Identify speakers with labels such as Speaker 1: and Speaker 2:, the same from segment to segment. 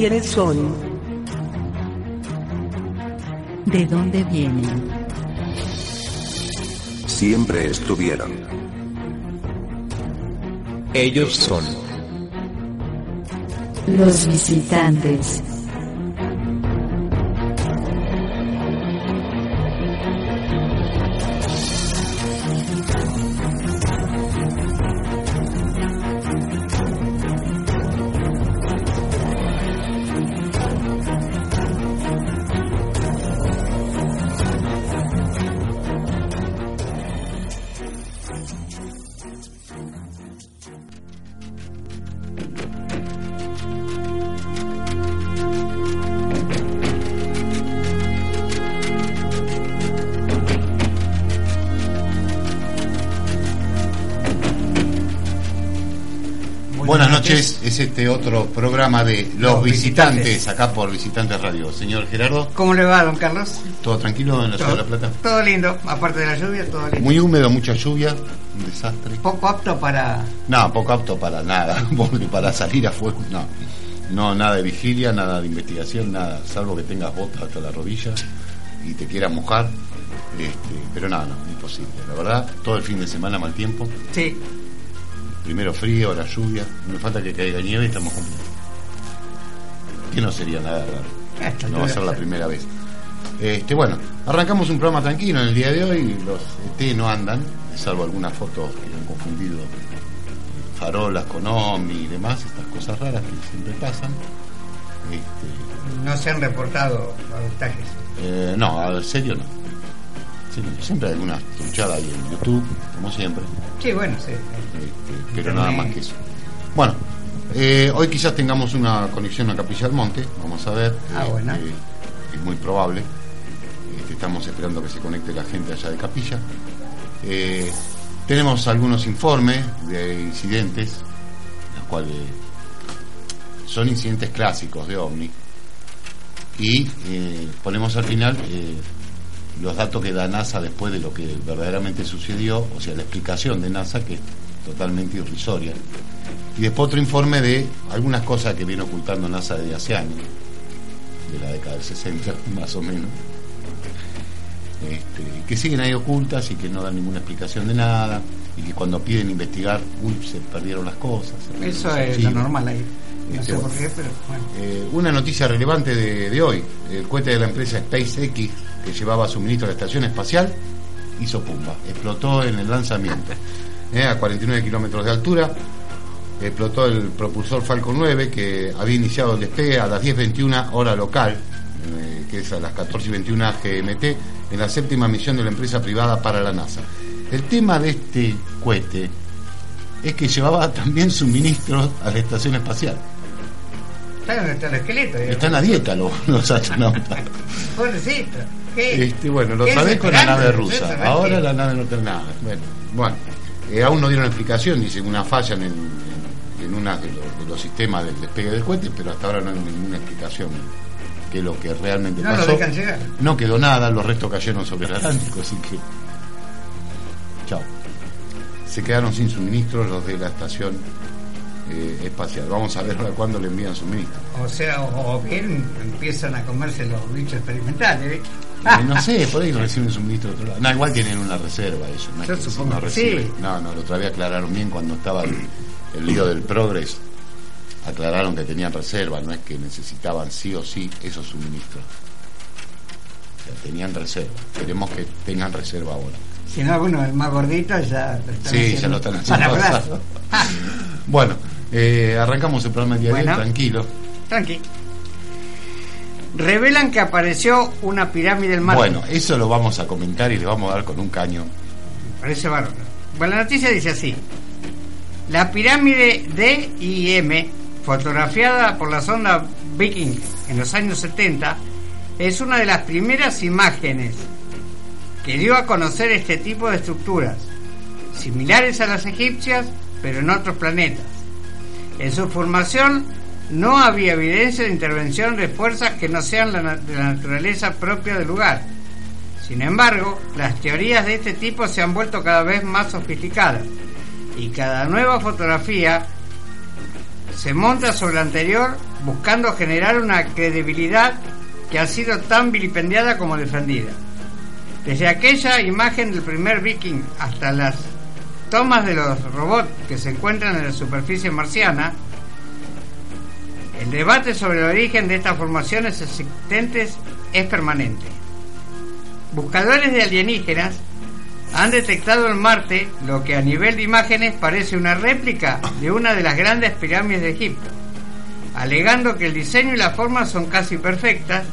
Speaker 1: ¿Quiénes son?
Speaker 2: ¿De dónde vienen?
Speaker 3: Siempre estuvieron.
Speaker 4: Ellos son
Speaker 2: Los visitantes.
Speaker 5: Este otro programa de Los, visitantes, acá por Visitantes Radio. Señor Gerardo,
Speaker 6: ¿Cómo le va, don Carlos?
Speaker 5: ¿todo tranquilo en la ciudad de La Plata?
Speaker 6: Todo lindo, aparte de la lluvia, todo lindo.
Speaker 5: Muy húmedo, mucha lluvia, un desastre.
Speaker 6: Poco apto para...
Speaker 5: No, poco apto para nada, porque para salir a fuego, no. No, nada de vigilia, nada de investigación, nada, salvo que tengas botas hasta la rodilla y te quieras mojar. Este, pero nada, no, imposible. La verdad, todo el fin de semana mal tiempo.
Speaker 6: Sí,
Speaker 5: Primero frío, ahora lluvia. No falta que caiga nieve y estamos completos. Que no sería nada raro. No va a ser la primera vez. Este, bueno, arrancamos un programa tranquilo en el día de hoy. Los ET no andan, salvo algunas fotos que han confundido farolas con OVNI y demás, estas cosas raras que siempre pasan. Este,
Speaker 6: no se han reportado avistajes.
Speaker 5: eh, no, al serio no. Sí, siempre hay alguna truchada ahí en YouTube, como siempre.
Speaker 6: Sí, bueno, sí.
Speaker 5: Este, pero nada más que eso. Bueno, eh, hoy quizás tengamos una conexión a Capilla del Monte, vamos a ver.
Speaker 6: Ah,
Speaker 5: Este,
Speaker 6: bueno.
Speaker 5: Es muy probable. Este, estamos esperando que se conecte la gente allá de Capilla. Eh, tenemos algunos informes de incidentes, los cuales son incidentes clásicos de OVNI. Y eh, ponemos al final los datos que da NASA después de lo que verdaderamente sucedió, o sea, la explicación de NASA que es totalmente irrisoria. Y después otro informe de algunas cosas que viene ocultando NASA desde hace años, de la década del 60 más o menos, este, que siguen ahí ocultas y que no dan ninguna explicación de nada, y que cuando piden investigar, uy, se perdieron las cosas. perdieron
Speaker 6: Eso es lo normal ahí. No
Speaker 5: Este,
Speaker 6: sé por qué, pero bueno.
Speaker 5: Eh, una noticia relevante de, de hoy, el cohete de la empresa SpaceX que llevaba suministro a la estación espacial hizo pumba, explotó en el lanzamiento, eh, a 49 kilómetros de altura, explotó el propulsor Falcon 9 que había iniciado el despegue a las 10.21 hora local, eh, que es a las 14.21 GMT, en la séptima misión de la empresa privada para la NASA. El tema de este cohete es que llevaba también suministros a la estación espacial.
Speaker 6: ¿Sabes dónde está el esqueleto?
Speaker 5: Están a dieta los, los astronautas.
Speaker 6: Pobrecito. ¿Qué?
Speaker 5: Este, bueno, lo
Speaker 6: ¿Qué
Speaker 5: sabés con la nave rusa. Ahora la nave no tiene nada. Bueno, bueno eh, aún no dieron explicación, dice una falla en, el, en, en una de los, de los sistemas del despegue del cohete, pero hasta ahora no hay ninguna explicación que es lo que realmente
Speaker 6: No lo
Speaker 5: pasó.
Speaker 6: dejan llegar.
Speaker 5: No quedó nada, los restos cayeron sobre el Atlántico, así que. Chao. Se quedaron sin suministros los de la estación eh, espacial. Vamos a ver ahora cuándo le envían suministros.
Speaker 6: O sea, o, o bien empiezan a comerse los bichos experimentales. ¿eh?
Speaker 5: Eh, no sé, por ahí reciben suministro de otro lado. No, igual tienen una reserva eso. No
Speaker 6: Yo
Speaker 5: que
Speaker 6: supongo
Speaker 5: no reciben.
Speaker 6: sí.
Speaker 5: No, no, lo otra vez aclararon bien cuando estaba el, el lío del Progress. Aclararon que tenían reserva, no es que necesitaban sí o sí esos suministros. O sea, tenían reserva. Queremos que tengan reserva ahora.
Speaker 6: Si no, alguno es más gordito, ya lo están
Speaker 5: Sí,
Speaker 6: haciendo
Speaker 5: ya lo están
Speaker 6: para
Speaker 5: haciendo. pasar. Bueno, eh, arrancamos el programa
Speaker 6: Bueno.
Speaker 5: tranquilo.
Speaker 6: Tranqui. Revelan que apareció una pirámide del mar.
Speaker 5: Bueno, eso lo vamos a comentar y le vamos a dar con un caño.
Speaker 6: Parece bárbaro. Bueno, la noticia dice así. La pirámide D y M, fotografiada por la sonda Viking en los años 70, es una de las primeras imágenes que dio a conocer este tipo de estructuras, similares a las egipcias, pero en otros planetas. En su formación no había evidencia de intervención de fuerzas que no sean de la naturaleza propia del lugar. Sin embargo, las teorías de este tipo se han vuelto cada vez más sofisticadas y cada nueva fotografía se monta sobre la anterior buscando generar una credibilidad que ha sido tan vilipendiada como defendida. Desde aquella imagen del primer viking hasta las tomas de los robots que se encuentran en la superficie marciana, el debate sobre el origen de estas formaciones existentes es permanente. Buscadores de alienígenas han detectado en Marte lo que a nivel de imágenes parece una réplica de una de las grandes pirámides de Egipto, alegando que el diseño y la forma son casi perfectas.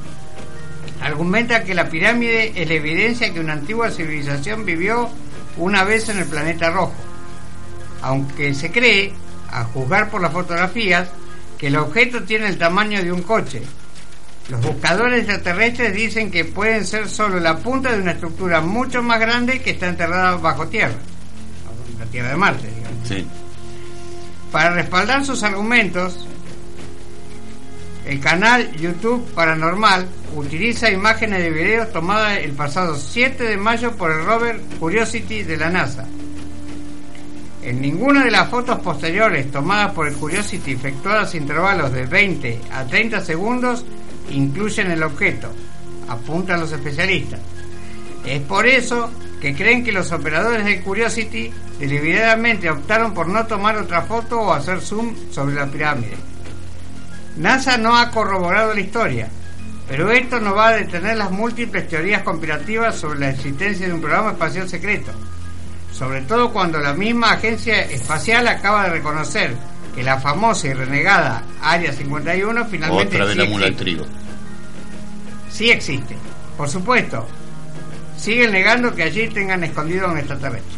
Speaker 6: Argumenta que la pirámide es la evidencia que una antigua civilización vivió una vez en el planeta rojo, aunque se cree, a juzgar por las fotografías, que el objeto tiene el tamaño de un coche. Los buscadores extraterrestres dicen que pueden ser solo la punta de una estructura mucho más grande que está enterrada bajo tierra, la tierra de Marte, digamos.
Speaker 5: Sí.
Speaker 6: Para respaldar sus argumentos, el canal YouTube Paranormal utiliza imágenes de videos tomadas el pasado 7 de mayo por el rover Curiosity de la NASA. En ninguna de las fotos posteriores tomadas por el Curiosity efectuadas a intervalos de 20 a 30 segundos incluyen el objeto, apuntan los especialistas. Es por eso que creen que los operadores del Curiosity deliberadamente optaron por no tomar otra foto o hacer zoom sobre la pirámide. NASA no ha corroborado la historia, pero esto no va a detener las múltiples teorías conspirativas sobre la existencia de un programa espacial secreto, sobre todo cuando la misma agencia espacial acaba de reconocer que la famosa y renegada Área 51 finalmente
Speaker 5: Otra vez
Speaker 6: sí
Speaker 5: la mula
Speaker 6: existe.
Speaker 5: trigo.
Speaker 6: Sí existe, por supuesto. Siguen negando que allí tengan escondido a un extraterrestre.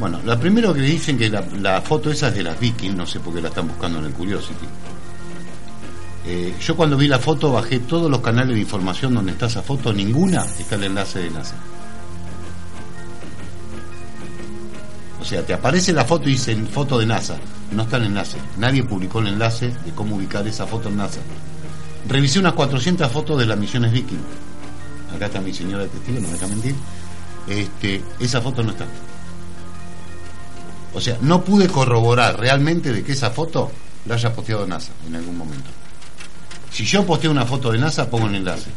Speaker 5: Bueno, lo primero que dicen que la, la foto esa es de las Vikings, no sé por qué la están buscando en el Curiosity. Eh, yo cuando vi la foto bajé todos los canales de información donde está esa foto, ninguna está el enlace de NASA. Sea, te aparece la foto y dice en foto de NASA, no está el enlace. Nadie publicó el enlace de cómo ubicar esa foto en NASA. Revisé unas 400 fotos de las misiones Viking. Acá está mi señora de testigo, no me deja mentir. Este, esa foto no está. O sea, no pude corroborar realmente de que esa foto la haya posteado NASA en algún momento. Si yo posteo una foto de NASA, pongo el enlace.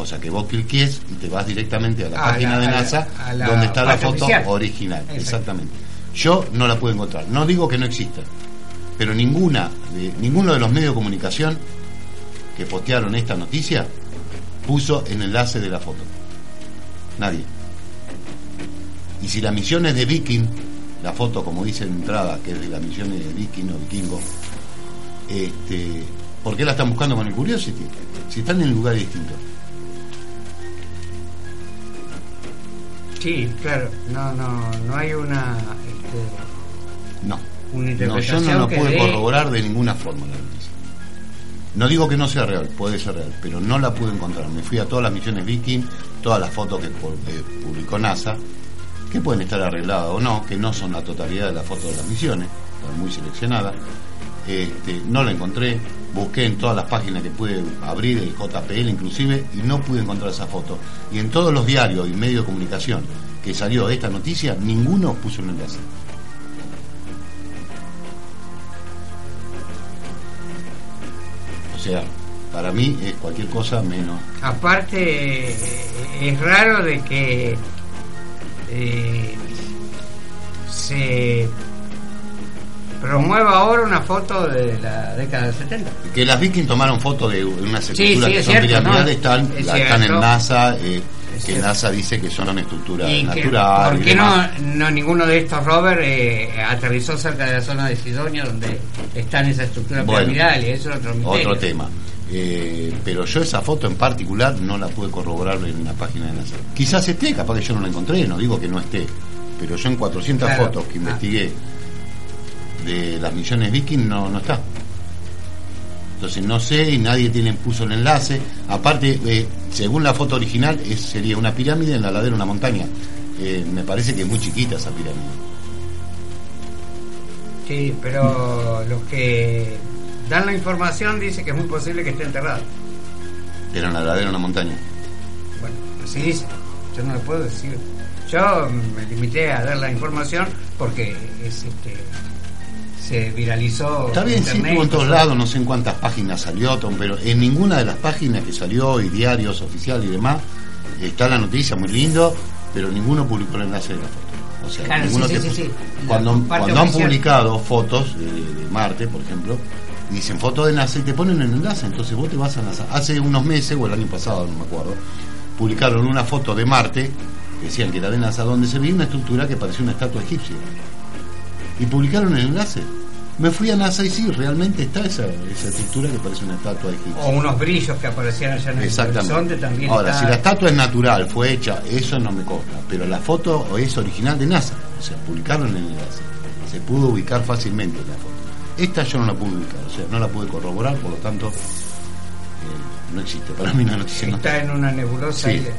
Speaker 5: Cosa que vos cliques y te vas directamente a la página
Speaker 6: la-
Speaker 5: de
Speaker 6: a la-
Speaker 5: NASA
Speaker 6: a la
Speaker 5: donde está la foto
Speaker 6: oficial.
Speaker 5: original.
Speaker 6: Exacto.
Speaker 5: Exactamente. Yo no la pude encontrar. No digo que no exista, pero ninguna de, ninguno de los medios de comunicación que postearon esta noticia puso el enlace de la foto. Nadie. Y si la misión es de Viking, la foto como dice en entrada, que es de la misión de Viking o Vikingo, este, ¿por qué la están buscando con el Curiosity? Si están en lugares distintos.
Speaker 6: Sí, claro. No, no, no hay una, este,
Speaker 5: No.
Speaker 6: una
Speaker 5: No, yo no lo pude corroborar de ninguna forma la noticia. No digo que no sea real, puede ser real, pero no la pude encontrar. Me fui a todas las misiones Viking, todas las fotos que pu- publicó NASA, que pueden estar arregladas o no, que no son la totalidad de las fotos de las misiones, están muy seleccionadas. Este, no la encontré, busqué en todas las páginas que pude abrir, el JPL inclusive, y no pude encontrar esa foto. Y en todos los diarios y medios de comunicación que salió esta noticia, ninguno puso un enlace. O sea, para mí es cualquier cosa menos.
Speaker 6: Aparte, es raro de que eh, se promueva ahora una foto de la década del 70.
Speaker 5: Que las Vikings tomaron fotos de unas estructuras
Speaker 6: sí,
Speaker 5: que
Speaker 6: es
Speaker 5: son
Speaker 6: cierto,
Speaker 5: piramidales,
Speaker 6: ¿no?
Speaker 5: están,
Speaker 6: Es
Speaker 5: la- están en. NASA, eh,
Speaker 6: Es
Speaker 5: que
Speaker 6: cierto.
Speaker 5: NASA dice que son estructuras
Speaker 6: Y que,
Speaker 5: naturales.
Speaker 6: ¿Por qué no, no ninguno de estos rovers eh, aterrizó cerca de la zona de Sidonia donde están esas estructuras
Speaker 5: Bueno,
Speaker 6: piramidales? Eso es otro misterio.
Speaker 5: Otro tema. Eh, pero yo esa foto en particular no la pude corroborar en la página de NASA. Quizás esté, capaz que yo no la encontré, no digo que no esté. Pero yo en 400
Speaker 6: Claro.
Speaker 5: fotos que
Speaker 6: Ah.
Speaker 5: De las misiones Viking no, no está. Entonces no sé y nadie tiene puso el enlace. Aparte, eh, según la foto original, es, sería una pirámide en la ladera de una montaña. Eh, me parece que es muy chiquita esa pirámide.
Speaker 6: Sí, pero los que dan la información dicen que es muy posible que esté enterrado.
Speaker 5: Era en la ladera de una montaña.
Speaker 6: Bueno, así dice. Yo no lo puedo decir. Yo me limité a dar la información porque es este se viralizó.
Speaker 5: Está bien, sí, estuvo en todos
Speaker 6: todo.
Speaker 5: lados, no sé en cuántas páginas salió, Tom, pero en ninguna de las páginas que salió, y diarios oficiales y demás, está la noticia, muy lindo, pero ninguno publicó el enlace de la foto. O sea,
Speaker 6: Claro,
Speaker 5: ninguno
Speaker 6: sí,
Speaker 5: te
Speaker 6: sí, sí,
Speaker 5: Cuando, cuando han
Speaker 6: oficial.
Speaker 5: publicado fotos de, de Marte, por ejemplo, dicen foto de NASA y te ponen el enlace, entonces vos te vas a NASA. Hace unos meses, o el año pasado, no me acuerdo, publicaron una foto de Marte, decían que era de NASA, donde se veía una estructura que parecía una estatua egipcia y publicaron el enlace. Me fui a NASA y sí, realmente está esa, esa estructura que parece una estatua egipcia.
Speaker 6: O unos brillos que aparecían allá en el horizonte también.
Speaker 5: Ahora,
Speaker 6: está-
Speaker 5: si la estatua es natural, fue hecha, eso no me consta. Pero la foto es original de NASA. O sea, publicaron el enlace. Se pudo ubicar fácilmente la foto. Esta yo no la pude ubicar, o sea, no la pude corroborar, por lo tanto, eh, no existe. Para mí la noticia no
Speaker 6: está en una nebulosa.
Speaker 5: Sí.
Speaker 6: de-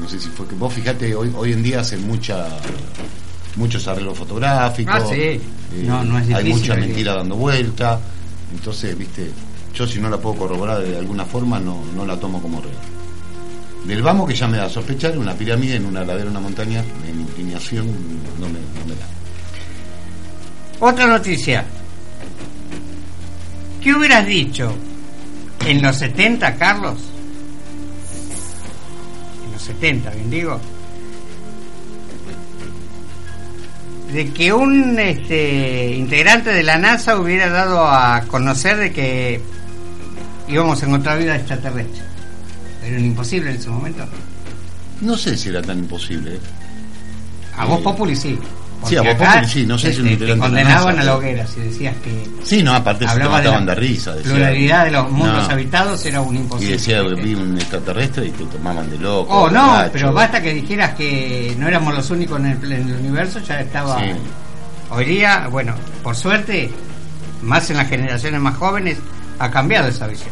Speaker 5: no sé si fue que vos fíjate hoy hoy en día hacen mucha muchos arreglos fotográficos
Speaker 6: Ah, sí.
Speaker 5: eh,
Speaker 6: No, no es
Speaker 5: hay
Speaker 6: difícil,
Speaker 5: mucha
Speaker 6: hay que-
Speaker 5: mentira dando vuelta entonces viste yo si no la puedo corroborar de alguna forma no, no la tomo como real del vamos que ya me da a sospechar una pirámide en una ladera una montaña en inclinación no me, no me da
Speaker 6: Otra noticia. ¿Qué hubieras dicho en los 70, Carlos? En los 70, bien digo. De que un este, integrante de la NASA hubiera dado a conocer de que íbamos a encontrar vida extraterrestre. Pero era imposible en ese momento.
Speaker 5: no sé si era tan imposible ¿eh?
Speaker 6: A vos
Speaker 5: Eh,
Speaker 6: Populi sí.
Speaker 5: Sí, a vos sí, no sé si un
Speaker 6: te- condenaban a la hoguera si decías que
Speaker 5: sí no aparte se te mataban de risa decía-
Speaker 6: pluralidad de los mundos
Speaker 5: No.
Speaker 6: habitados era un
Speaker 5: y
Speaker 6: imposible.
Speaker 5: decía que vi un extraterrestre y te tomaban de loco
Speaker 6: Oh, no,
Speaker 5: borracho.
Speaker 6: pero basta que dijeras que no éramos los únicos en el, en el universo, ya estaba...
Speaker 5: Sí.
Speaker 6: Hoy día, bueno, por suerte, más en las generaciones más jóvenes, ha cambiado esa visión.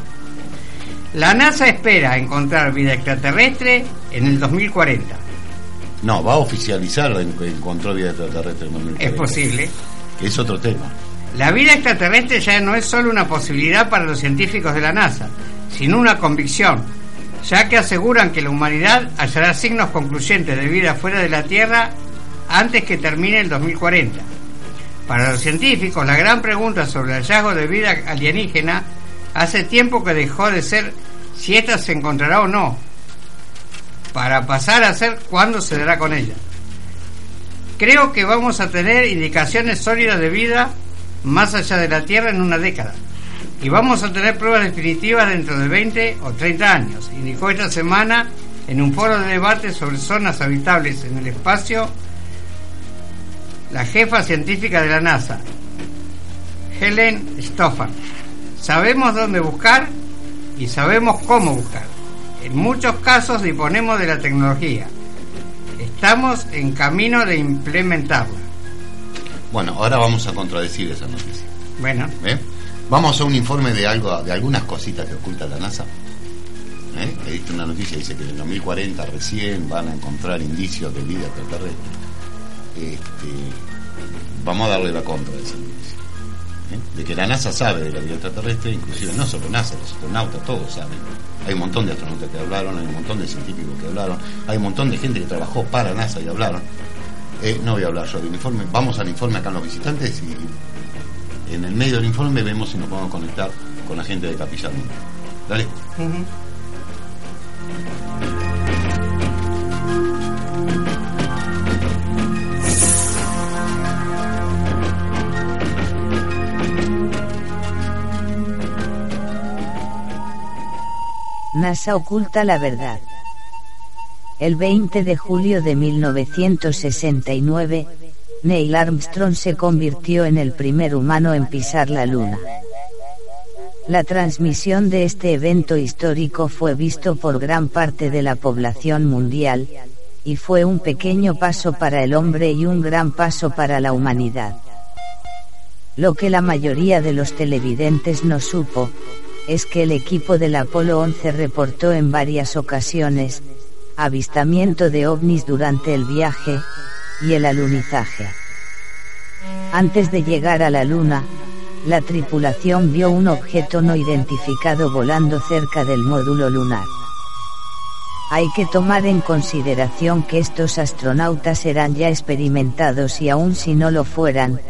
Speaker 6: La NASA espera encontrar vida extraterrestre en el 2040.
Speaker 5: No, va a oficializar que encontró vida extraterrestre en 2040.
Speaker 6: Es posible.
Speaker 5: Que es otro tema.
Speaker 6: La vida extraterrestre ya no es solo una posibilidad para los científicos de la NASA, sino una convicción, ya que aseguran que la humanidad hallará signos concluyentes de vida fuera de la Tierra antes que termine el 2040. Para los científicos, la gran pregunta sobre el hallazgo de vida alienígena hace tiempo que dejó de ser si ésta se encontrará o no, para pasar a ser cuándo se dará con ella. Creo que vamos a tener indicaciones sólidas de vida más allá de la Tierra en una década. Y vamos a tener pruebas definitivas dentro de 20 o 30 años, indicó esta semana en un foro de debate sobre zonas habitables en el espacio la jefa científica de la NASA, Helen Stoffan. Sabemos dónde buscar y sabemos cómo buscar. En muchos casos disponemos de la tecnología. Estamos en camino de implementarla.
Speaker 5: Bueno, ahora vamos a contradecir esa noticia.
Speaker 6: Bueno,
Speaker 5: ¿eh? Vamos a un informe de algo, de algunas cositas que oculta la NASA. ¿eh? He visto una noticia dice que en el 2040 recién van a encontrar indicios de vida extraterrestre. Este, vamos a darle la contra de esa noticia. ¿Eh? De que la NASA sabe de la vida extraterrestre, inclusive no solo NASA, los astronautas, todos saben. Hay un montón de astronautas que hablaron, hay un montón de científicos que hablaron, hay un montón de gente que trabajó para NASA y hablaron. Eh, no voy a hablar yo del informe, vamos al informe acá en los visitantes y en el medio del informe vemos si nos podemos conectar con la gente de Capilla. Dale.
Speaker 2: NASA oculta la verdad. El 20 de julio de 1969, Neil Armstrong se convirtió en el primer humano en pisar la Luna. La transmisión de este evento histórico fue visto por gran parte de la población mundial, y fue un pequeño paso para el hombre y un gran paso para la humanidad. Lo que la mayoría de los televidentes no supo, es que el equipo del Apolo 11 reportó en varias ocasiones, avistamiento de ovnis durante el viaje, y el alunizaje. Antes de llegar a la Luna, la tripulación vio un objeto no identificado volando cerca del módulo lunar. Hay que tomar en consideración que estos astronautas eran ya experimentados y aun si no lo fueran,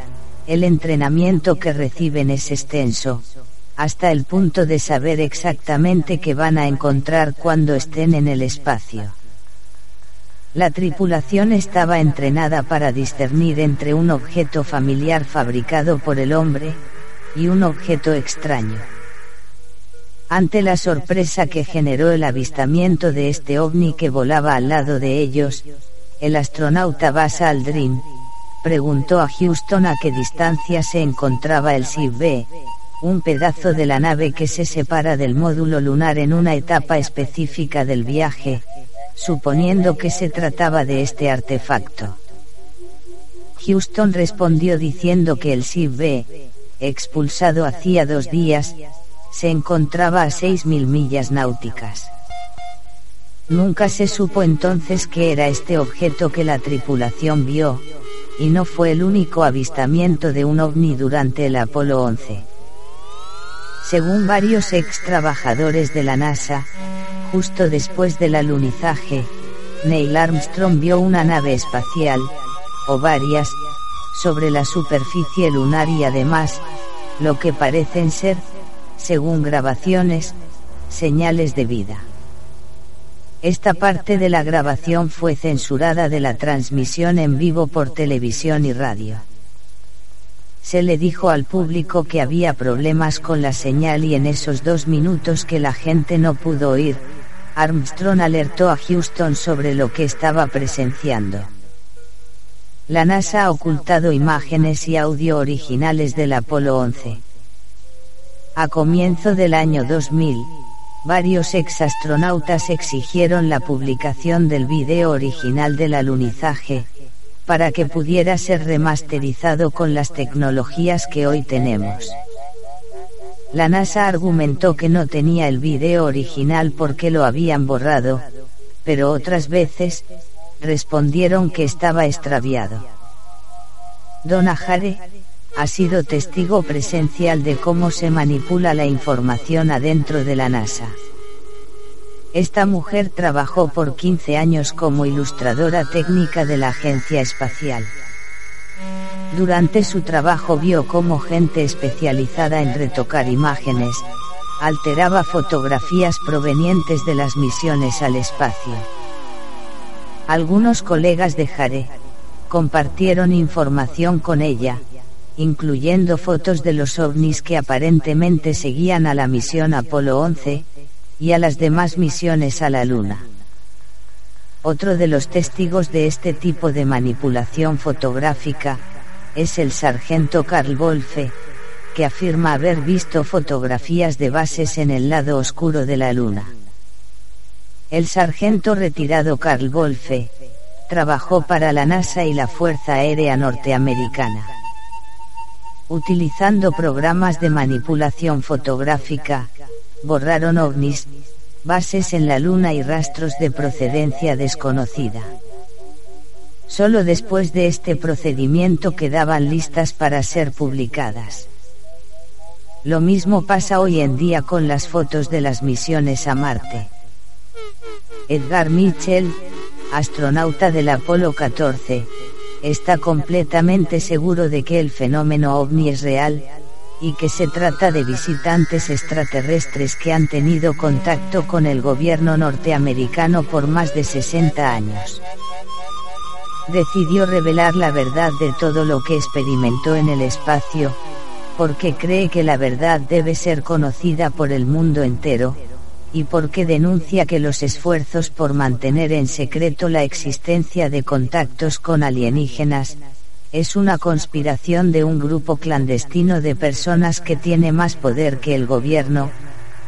Speaker 2: el entrenamiento que reciben es extenso, hasta el punto de saber exactamente qué van a encontrar cuando estén en el espacio. La tripulación estaba entrenada para discernir entre un objeto familiar fabricado por el hombre, y un objeto extraño. Ante la sorpresa que generó el avistamiento de este ovni que volaba al lado de ellos, el astronauta Buzz Aldrin, preguntó a Houston a qué distancia se encontraba el SIB, un pedazo de la nave que se separa del módulo lunar en una etapa específica del viaje, suponiendo que se trataba de este artefacto. Houston respondió diciendo que el SIB, expulsado hacía dos días, se encontraba a 6.000 millas náuticas. Nunca se supo entonces qué era este objeto que la tripulación vio, y no fue el único avistamiento de un ovni durante el Apolo 11. Según varios ex trabajadores de la NASA, justo después del alunizaje, Neil Armstrong vio una nave espacial, o varias, sobre la superficie lunar y además, lo que parecen ser, según grabaciones, señales de vida. Esta parte de la grabación fue censurada de la transmisión en vivo por televisión y radio. Se le dijo al público que había problemas con la señal y en esos dos minutos que la gente no pudo oír, Armstrong alertó a Houston sobre lo que estaba presenciando. La NASA ha ocultado imágenes y audio originales del Apolo 11. A comienzo del año 2000, varios exastronautas exigieron la publicación del video original del alunizaje, para que pudiera ser remasterizado con las tecnologías que hoy tenemos. La NASA argumentó que no tenía el video original porque lo habían borrado, pero otras veces, respondieron que estaba extraviado. Donna Hare, ha sido testigo presencial de cómo se manipula la información adentro de la NASA. Esta mujer trabajó por 15 años como ilustradora técnica de la agencia espacial. Durante su trabajo vio cómo gente especializada en retocar imágenes, alteraba fotografías provenientes de las misiones al espacio. Algunos colegas de Jare, compartieron información con ella, incluyendo fotos de los ovnis que aparentemente seguían a la misión Apolo 11, y a las demás misiones a la Luna. Otro de los testigos de este tipo de manipulación fotográfica, es el sargento Carl Wolfe, que afirma haber visto fotografías de bases en el lado oscuro de la Luna. El sargento retirado Carl Wolfe, trabajó para la NASA y la Fuerza Aérea Norteamericana. Utilizando programas de manipulación fotográfica, borraron ovnis, bases en la Luna y rastros de procedencia desconocida. Solo después de este procedimiento quedaban listas para ser publicadas. Lo mismo pasa hoy en día con las fotos de las misiones a Marte. Edgar Mitchell, astronauta del Apolo 14, está completamente seguro de que el fenómeno ovni es real, y que se trata de visitantes extraterrestres que han tenido contacto con el gobierno norteamericano por más de 60 años. Decidió revelar la verdad de todo lo que experimentó en el espacio, porque cree que la verdad debe ser conocida por el mundo entero, y porque denuncia que los esfuerzos por mantener en secreto la existencia de contactos con alienígenas, es una conspiración de un grupo clandestino de personas que tiene más poder que el gobierno,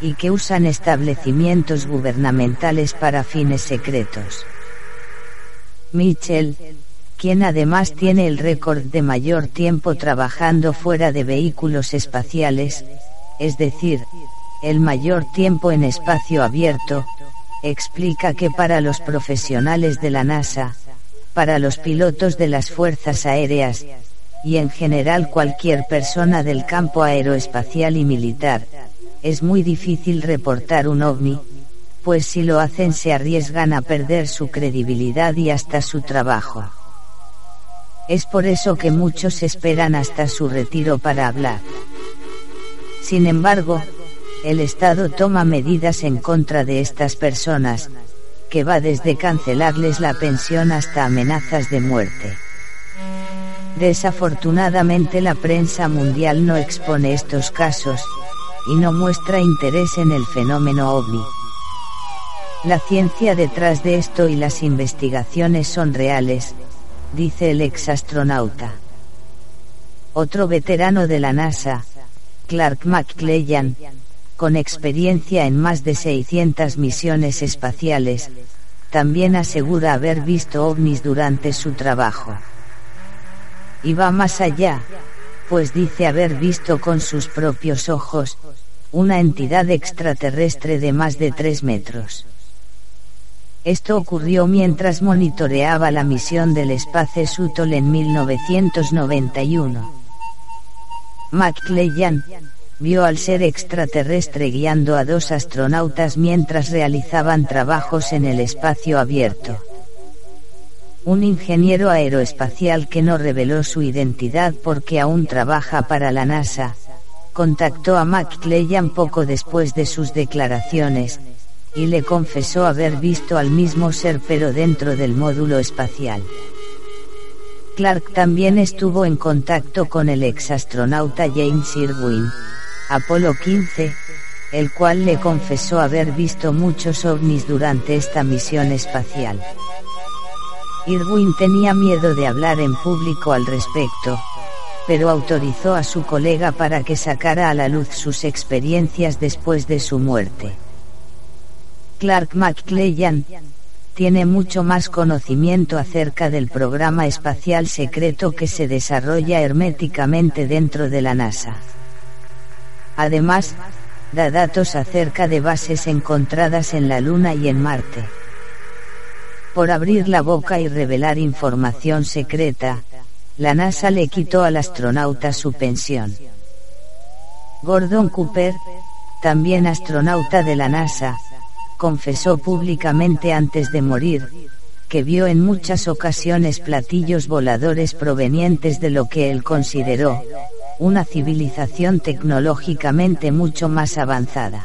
Speaker 2: y que usan establecimientos gubernamentales para fines secretos. Mitchell, quien además tiene el récord de mayor tiempo trabajando fuera de vehículos espaciales, es decir, el mayor tiempo en espacio abierto, explica que para los profesionales de la NASA, para los pilotos de las fuerzas aéreas, y en general cualquier persona del campo aeroespacial y militar, es muy difícil reportar un ovni, pues si lo hacen se arriesgan a perder su credibilidad y hasta su trabajo. Es por eso que muchos esperan hasta su retiro para hablar. Sin embargo, el Estado toma medidas en contra de estas personas, que va desde cancelarles la pensión hasta amenazas de muerte. Desafortunadamente la prensa mundial no expone estos casos, y no muestra interés en el fenómeno ovni. La ciencia detrás de esto y las investigaciones son reales, dice el ex astronauta. Otro veterano de la NASA, Clark McClellan, con experiencia en más de 600 misiones espaciales, también asegura haber visto ovnis durante su trabajo. Y va más allá, pues dice haber visto con sus propios ojos, una entidad extraterrestre de más de 3 metros. Esto ocurrió mientras monitoreaba la misión del Space Shuttle en 1991. McClellan, vio al ser extraterrestre guiando a dos astronautas mientras realizaban trabajos en el espacio abierto. Un ingeniero aeroespacial que no reveló su identidad porque aún trabaja para la NASA, contactó a McClellan poco después de sus declaraciones, y le confesó haber visto al mismo ser pero dentro del módulo espacial. Clark también estuvo en contacto con el exastronauta James Irwin, Apolo 15, el cual le confesó haber visto muchos ovnis durante esta misión espacial. Irwin tenía miedo de hablar en público al respecto, pero autorizó a su colega para que sacara a la luz sus experiencias después de su muerte. Clark McClellan, tiene mucho más conocimiento acerca del programa espacial secreto que se desarrolla herméticamente dentro de la NASA. Además, da datos acerca de bases encontradas en la Luna y en Marte. Por abrir la boca y revelar información secreta, la NASA le quitó al astronauta su pensión. Gordon Cooper, también astronauta de la NASA, confesó públicamente antes de morir, que vio en muchas ocasiones platillos voladores provenientes de lo que él consideró, una civilización tecnológicamente mucho más avanzada.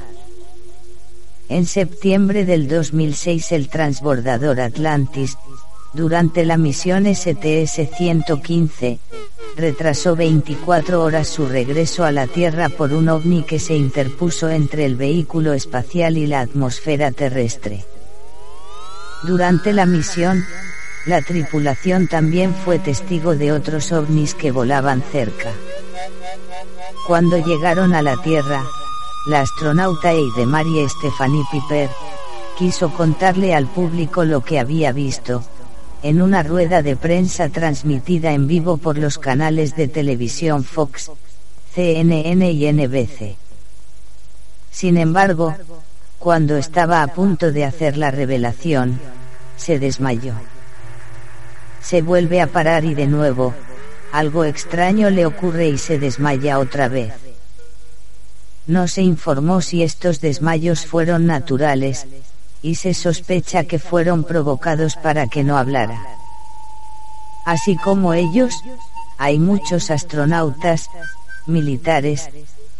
Speaker 2: En septiembre del 2006 el transbordador Atlantis, durante la misión STS-115, retrasó 24 horas su regreso a la Tierra por un ovni que se interpuso entre el vehículo espacial y la atmósfera terrestre. Durante la misión, la tripulación también fue testigo de otros ovnis que volaban cerca. Cuando llegaron a la Tierra, la astronauta Eide Marie Stephanie Piper, quiso contarle al público lo que había visto, en una rueda de prensa transmitida en vivo por los canales de televisión Fox, CNN y NBC. Sin embargo, cuando estaba a punto de hacer la revelación, se desmayó. Se vuelve a parar y de nuevo, algo extraño le ocurre y se desmaya otra vez. No se informó si estos desmayos fueron naturales, y se sospecha que fueron provocados para que no hablara. Así como ellos, hay muchos astronautas, militares,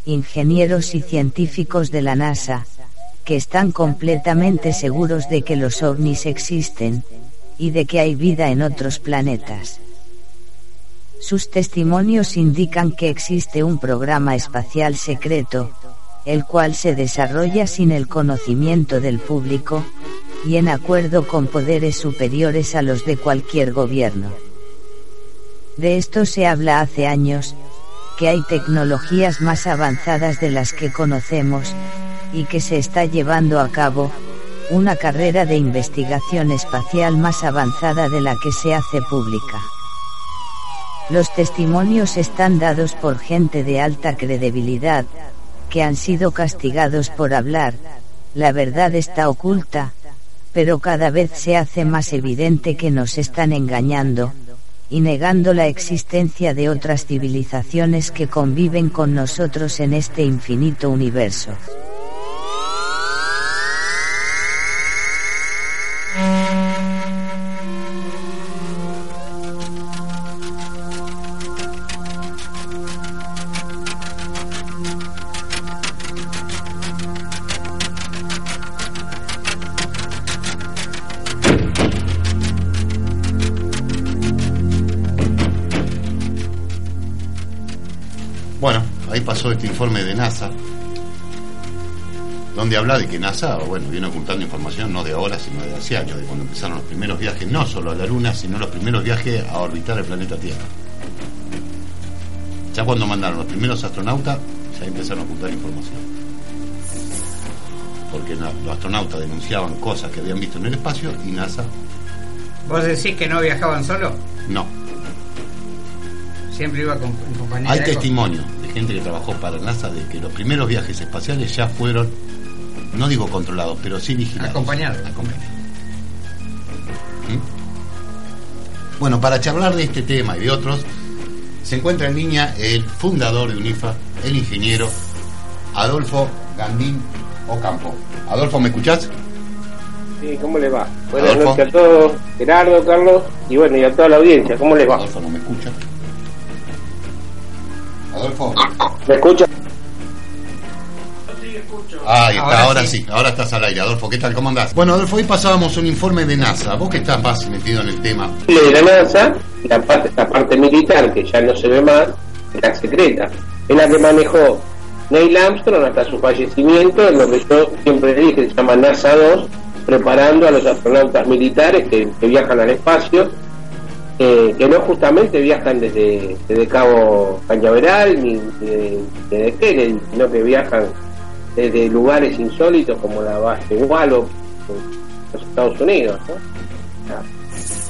Speaker 2: ingenieros y científicos de la NASA, que están completamente seguros de que los ovnis existen, y de que hay vida en otros planetas. Sus testimonios indican que existe un programa espacial secreto, el cual se desarrolla sin el conocimiento del público, y en acuerdo con poderes superiores a los de cualquier gobierno. De esto se habla hace años, que hay tecnologías más avanzadas de las que conocemos, y que se está llevando a cabo, una carrera de investigación espacial más avanzada de la que se hace pública. Los testimonios están dados por gente de alta credibilidad, que han sido castigados por hablar, la verdad está oculta, pero cada vez se hace más evidente que nos están engañando, y negando la existencia de otras civilizaciones que conviven con nosotros en este infinito universo.
Speaker 5: Habla de que NASA, bueno, viene ocultando información no de ahora, sino de hace años, de cuando empezaron los primeros viajes, no solo a la Luna, sino los primeros viajes a orbitar el planeta Tierra. Ya cuando mandaron los primeros astronautas, ya empezaron a ocultar información. Porque los astronautas denunciaban cosas que habían visto en el espacio y NASA
Speaker 6: ¿Vos decís que no viajaban solo?
Speaker 5: no.
Speaker 6: Siempre iba con, compañía
Speaker 5: Hay
Speaker 6: de
Speaker 5: testimonio de gente que trabajó para NASA de que los primeros viajes espaciales ya fueron, no digo controlados, pero sí vigilados.
Speaker 6: Acompañados.
Speaker 5: Acompañados. ¿Mm? Bueno, para charlar de este tema y de otros, se encuentra en línea el fundador de UNIFA, el ingeniero Adolfo Gandín Ocampo. Adolfo, ¿me escuchás?
Speaker 1: Sí, ¿cómo le va? Buenas
Speaker 5: Adolfo.
Speaker 1: noches a todos, Gerardo, Carlos, y bueno, y a toda la audiencia, ¿cómo les va?
Speaker 5: Adolfo no me escucha. Adolfo.
Speaker 1: ¿Me escucha?
Speaker 5: Ahí está,
Speaker 6: Ahora
Speaker 5: ahora,
Speaker 6: sí.
Speaker 5: sí. ahora estás al aire. Adolfo, ¿qué tal? ¿Cómo andás? Bueno, Adolfo, hoy pasábamos un informe de NASA. Vos que estás más metido en el tema.
Speaker 1: De la NASA, la parte, la parte militar, que ya no se ve más, la secreta, es la que manejó Neil Armstrong hasta su fallecimiento, en lo que yo siempre dije, se llama NASA 2, preparando a los astronautas militares que, que viajan al espacio, eh, que no justamente viajan desde, desde Cabo Cañaveral ni de- desde Kennedy, sino que viajan desde lugares insólitos como la base Wallops en los Estados Unidos. sea,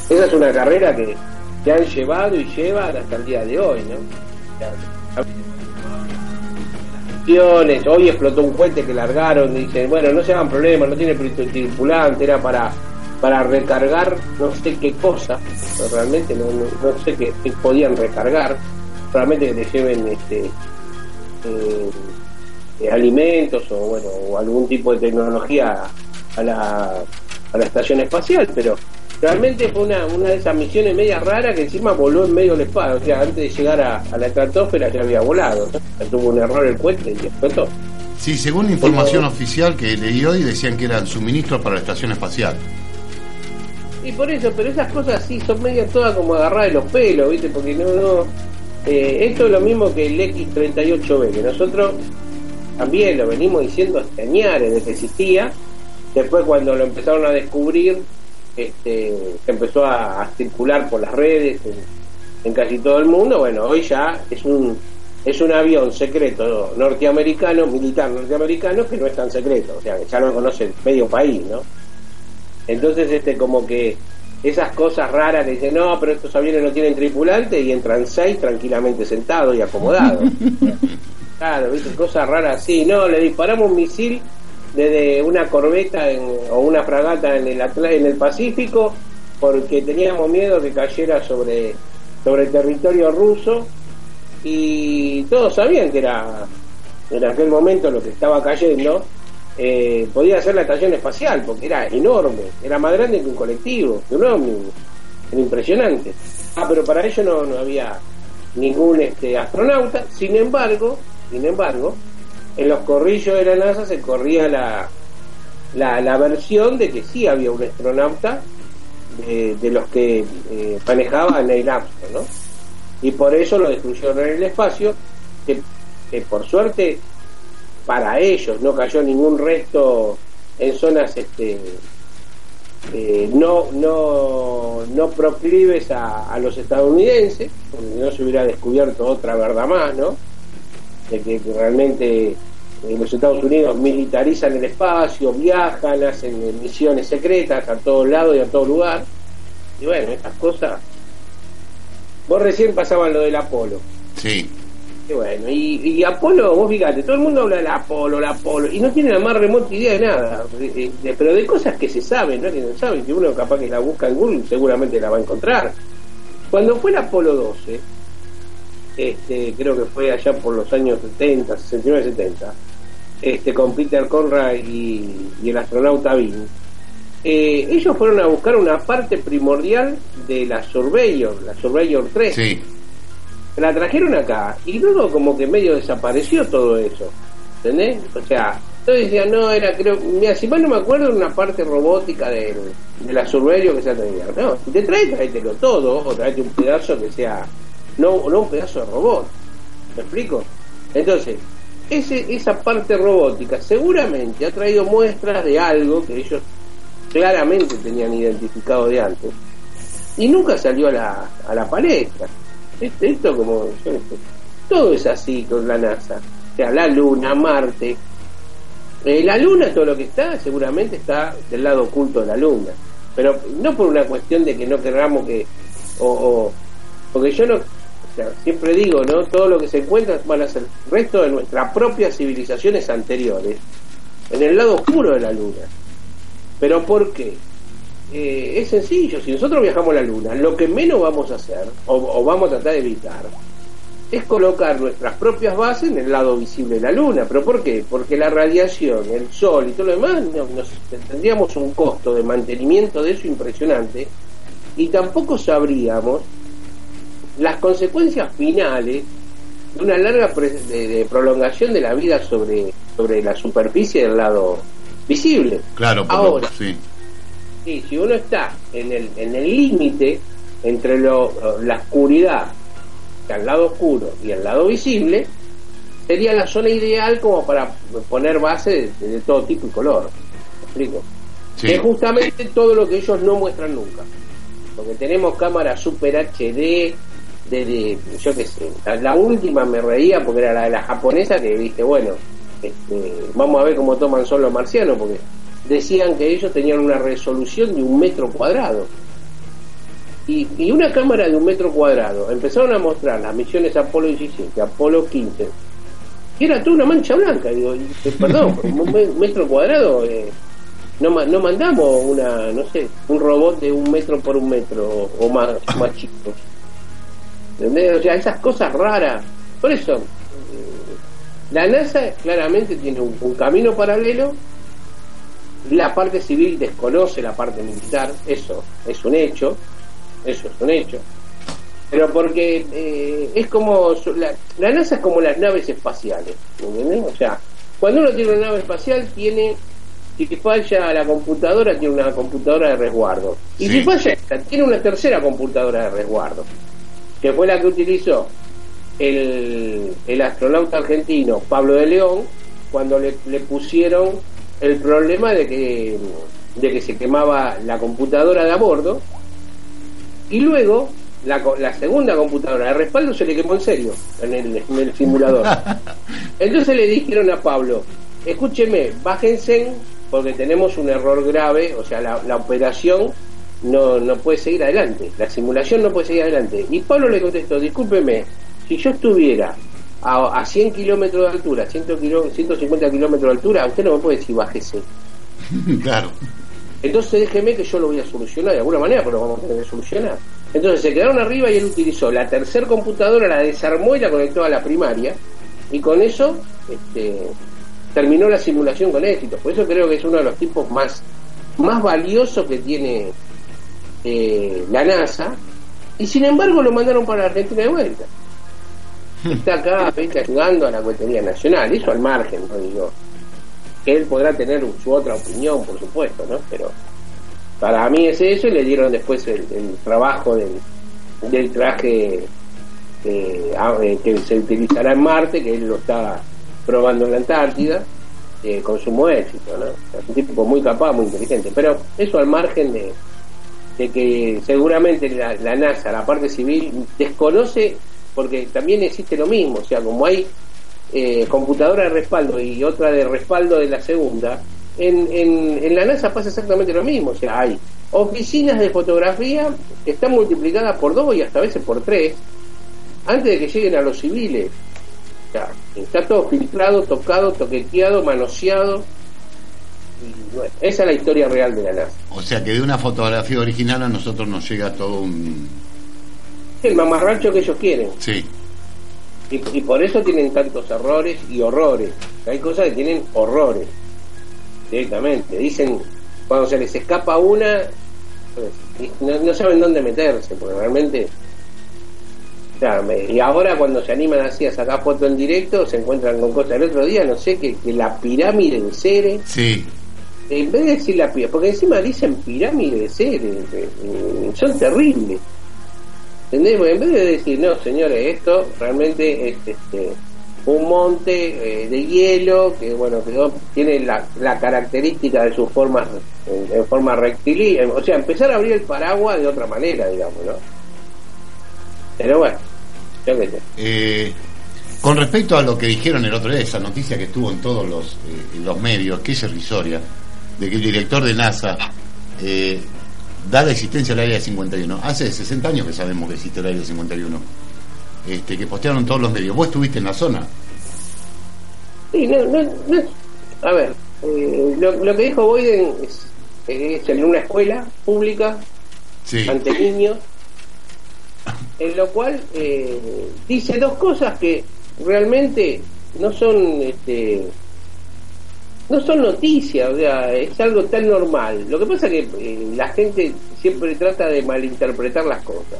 Speaker 1: esa es una carrera que, que han llevado y llevan hasta el día de hoy, ¿no? Hoy explotó un cohete que largaron, dicen, bueno, no se hagan problemas, no tiene tripulante, era para para recargar no sé qué cosa, realmente no, no, sé qué, podían recargar, realmente que le lleven este eh, eh, alimentos o bueno o algún tipo de tecnología a la, a la estación espacial, pero realmente fue una, una de esas misiones media raras que encima voló en medio del espacio, o sea, antes de llegar a, a la estratosfera ya había volado, ¿no? tuvo un error el cohete y explotó.
Speaker 5: Sí, según la información oficial que leí hoy, decían que eran suministros para la estación espacial.
Speaker 1: Y por eso, pero esas cosas sí son medias todas como agarradas de los pelos, ¿viste? Porque no, no. eh, esto es lo mismo que el X38B, que nosotros también lo venimos diciendo hasta añares de que existía. Después, cuando lo empezaron a descubrir, este, se empezó a, circular por las redes en, en casi todo el mundo. Bueno, hoy ya es un es un avión secreto norteamericano, militar norteamericano, que no es tan secreto, o sea, que ya lo conoce el medio país, ¿no? Entonces, este, como que esas cosas raras que dicen, no, pero estos aviones no tienen tripulante y entran seis tranquilamente sentados y acomodados. claro, ¿viste? Cosas raras así. No, le disparamos un misil desde una corbeta en- o una fragata en el, en el Pacífico porque teníamos miedo que cayera sobre, sobre el territorio ruso y todos sabían que era en aquel momento lo que estaba cayendo eh, podía ser la estación espacial porque era enorme, era más grande que un colectivo, que un ómnibus, era impresionante. Ah, pero para ello no, no había ningún este, astronauta, sin embargo, sin embargo, en los corrillos de la NASA se corría la, la, la versión de que sí había un astronauta de, los que eh, manejaba Neil Armstrong, ¿no? Y por eso lo destruyeron en el espacio, que, por suerte para ellos no cayó ningún resto en zonas este eh, no no no proclives a los estadounidenses porque no se hubiera descubierto otra verdad más no de que, realmente eh, los Estados Unidos militarizan el espacio viajan hacen eh, misiones secretas a todos lados y a todo lugar y bueno estas cosas vos recién pasaban lo del Apolo
Speaker 5: Sí.
Speaker 1: y bueno, y, y Apolo, vos fíjate, todo el mundo habla del Apolo, el Apolo, y no tiene la más remota idea de nada, de- de- pero de cosas que se saben, no que no saben, que uno capaz que la busca en Google seguramente la va a encontrar. Cuando fue el Apolo 12, este, creo que fue allá por los años 70, 69, 70, este, con Peter Conrad y, y el astronauta Bean, eh, ellos fueron a buscar una parte primordial de la Surveyor, la Surveyor 3
Speaker 5: Sí.
Speaker 1: la trajeron acá y luego como que medio desapareció todo eso ¿entendés? o sea entonces decían no era creo mira si mal no me acuerdo era una parte robótica del, de la Surveyor que se traía no si te traes tráetelo todo o traete un pedazo que sea no no un pedazo de robot ¿me explico? Entonces, ese, esa parte robótica seguramente ha traído muestras de algo que ellos claramente tenían identificado de antes y nunca salió a la, a la palestra. Esto, esto como todo es así con la NASA. O sea, la Luna, Marte. Eh, la Luna, todo lo que está, seguramente está del lado oculto de la Luna. Pero no por una cuestión de que no queramos que. O, o- porque yo no. Siempre digo, ¿no? Todo lo que se encuentra van a ser el resto de nuestras propias civilizaciones anteriores. En el lado oscuro de la Luna. ¿Pero por qué? Eh, es sencillo, si nosotros viajamos a la Luna, lo que menos vamos a hacer, o, vamos a tratar de evitar, es colocar nuestras propias bases en el lado visible de la Luna. ¿Pero por qué? Porque la radiación, el Sol y todo lo demás, no- nos, tendríamos un costo de mantenimiento de eso impresionante y tampoco sabríamos las consecuencias finales de una larga pre- de, de prolongación de la vida sobre, sobre la superficie del lado visible.
Speaker 5: Claro, por
Speaker 1: Ahora,
Speaker 5: lo, sí.
Speaker 1: Sí, si uno está en el en el límite entre lo, la oscuridad, al lado oscuro y el lado visible, sería la zona ideal como para poner bases de, de todo tipo y color. ¿Me explico?
Speaker 5: Sí.
Speaker 1: Que es justamente todo lo que ellos no muestran nunca. Porque tenemos cámaras super HD, de, de yo qué sé, la, última me reía porque era la de la japonesa que viste, bueno, este, vamos a ver cómo toman sol los marcianos, porque decían que ellos tenían una resolución de un metro cuadrado. Y, y una cámara de un metro cuadrado, empezaron a mostrar las misiones Apolo 17, Apolo 15, y era toda una mancha blanca. Digo, y, eh, perdón, un me- metro cuadrado eh, no, no mandamos una, no sé, un robot de un metro por un metro o, o más, más chico. ¿Entendés? O sea, esas cosas raras. Por eso, eh, la NASA claramente tiene un, un camino paralelo. La parte civil desconoce la parte militar, eso es un hecho, eso es un hecho. Pero porque eh, es como, la, la NASA es como las naves espaciales, ¿entendés? O sea, cuando uno tiene una nave espacial tiene, si falla la computadora, tiene una computadora de resguardo. Y
Speaker 5: Sí.
Speaker 1: si falla esta, tiene una tercera computadora de resguardo, que fue la que utilizó el, el astronauta argentino Pablo de León cuando le, le pusieron el problema de que, de que se quemaba la computadora de a bordo y luego la, la segunda computadora de respaldo se le quemó en serio en el, en el simulador. Entonces le dijeron a Pablo, escúcheme, bájense porque tenemos un error grave, o sea, la, la operación no, no puede seguir adelante, la simulación no puede seguir adelante. Y Pablo le contestó, discúlpeme, si yo estuviera a, a 100 kilómetros de altura, 100 kilo- 150 kilómetros de altura, usted no me puede decir bájese.
Speaker 5: claro.
Speaker 1: Entonces déjeme que yo lo voy a solucionar de alguna manera, pero lo vamos a tener que solucionar. Entonces se quedaron arriba y él utilizó la tercer computadora, la desarmó y la conectó a la primaria. Y con eso este, terminó la simulación con éxito. Por eso creo que es uno de los tipos más, más valiosos que tiene eh, la NASA. Y sin embargo lo mandaron para Argentina de vuelta. Está acá, viste, ayudando a la cuetería nacional. Eso al margen, no digo que él podrá tener su otra opinión, por supuesto, ¿no? Pero para mí es eso y le dieron después el, el trabajo del, del traje eh, eh, que se utilizará en Marte, que él lo está probando en la Antártida, eh, con sumo éxito, ¿no? Es un tipo muy capaz, muy inteligente, pero eso al margen de, de que seguramente la, NASA, la parte civil, desconoce, porque también existe lo mismo, o sea, como hay eh, computadora de respaldo y otra de respaldo de la segunda, en, en, en la NASA pasa exactamente lo mismo. O sea, hay oficinas de fotografía que están multiplicadas por dos y hasta veces por tres antes de que lleguen a los civiles. O sea, está todo filtrado, tocado, toqueteado, manoseado. Y bueno, esa es la historia real de la NASA.
Speaker 5: O sea que de una fotografía original a nosotros nos llega todo un...
Speaker 1: El mamarracho que ellos quieren.
Speaker 5: Sí,
Speaker 1: Y, y por eso tienen tantos errores y horrores. Hay cosas que tienen horrores. Directamente. Dicen, cuando se les escapa una, pues, no, no saben dónde meterse, porque realmente. o sea, me- y ahora cuando se animan así a sacar fotos en directo, se encuentran con cosas. El otro día, no sé, que, que la pirámide de Ceres,
Speaker 5: sí,
Speaker 1: en vez de decir la pirámide, porque encima dicen pirámide de eh, eh, son terribles. ¿Entendés? Porque en vez de decir, no, señores, esto realmente es, este, un monte eh, de hielo que bueno que tiene la, la característica de sus formas en, forma rectilínea o sea empezar a abrir el paraguas de otra manera digamos no pero bueno yo qué sé
Speaker 5: Eh, con respecto a lo que dijeron el otro día, esa noticia que estuvo en todos los, los medios, que es irrisoria, de que el director de NASA eh, da la existencia del Área 51. Hace 60 años que sabemos que existe el Área 51, este, que postearon todos los medios. ¿Vos estuviste en la zona?
Speaker 1: Sí, no, no, no. A ver, eh, lo, lo que dijo Boyden es, es en una escuela pública
Speaker 5: Sí.
Speaker 1: ante niños, en lo cual eh, dice dos cosas que realmente no son este, no son noticias, o sea, es algo tan normal. Lo que pasa es que eh, la gente siempre trata de malinterpretar las cosas.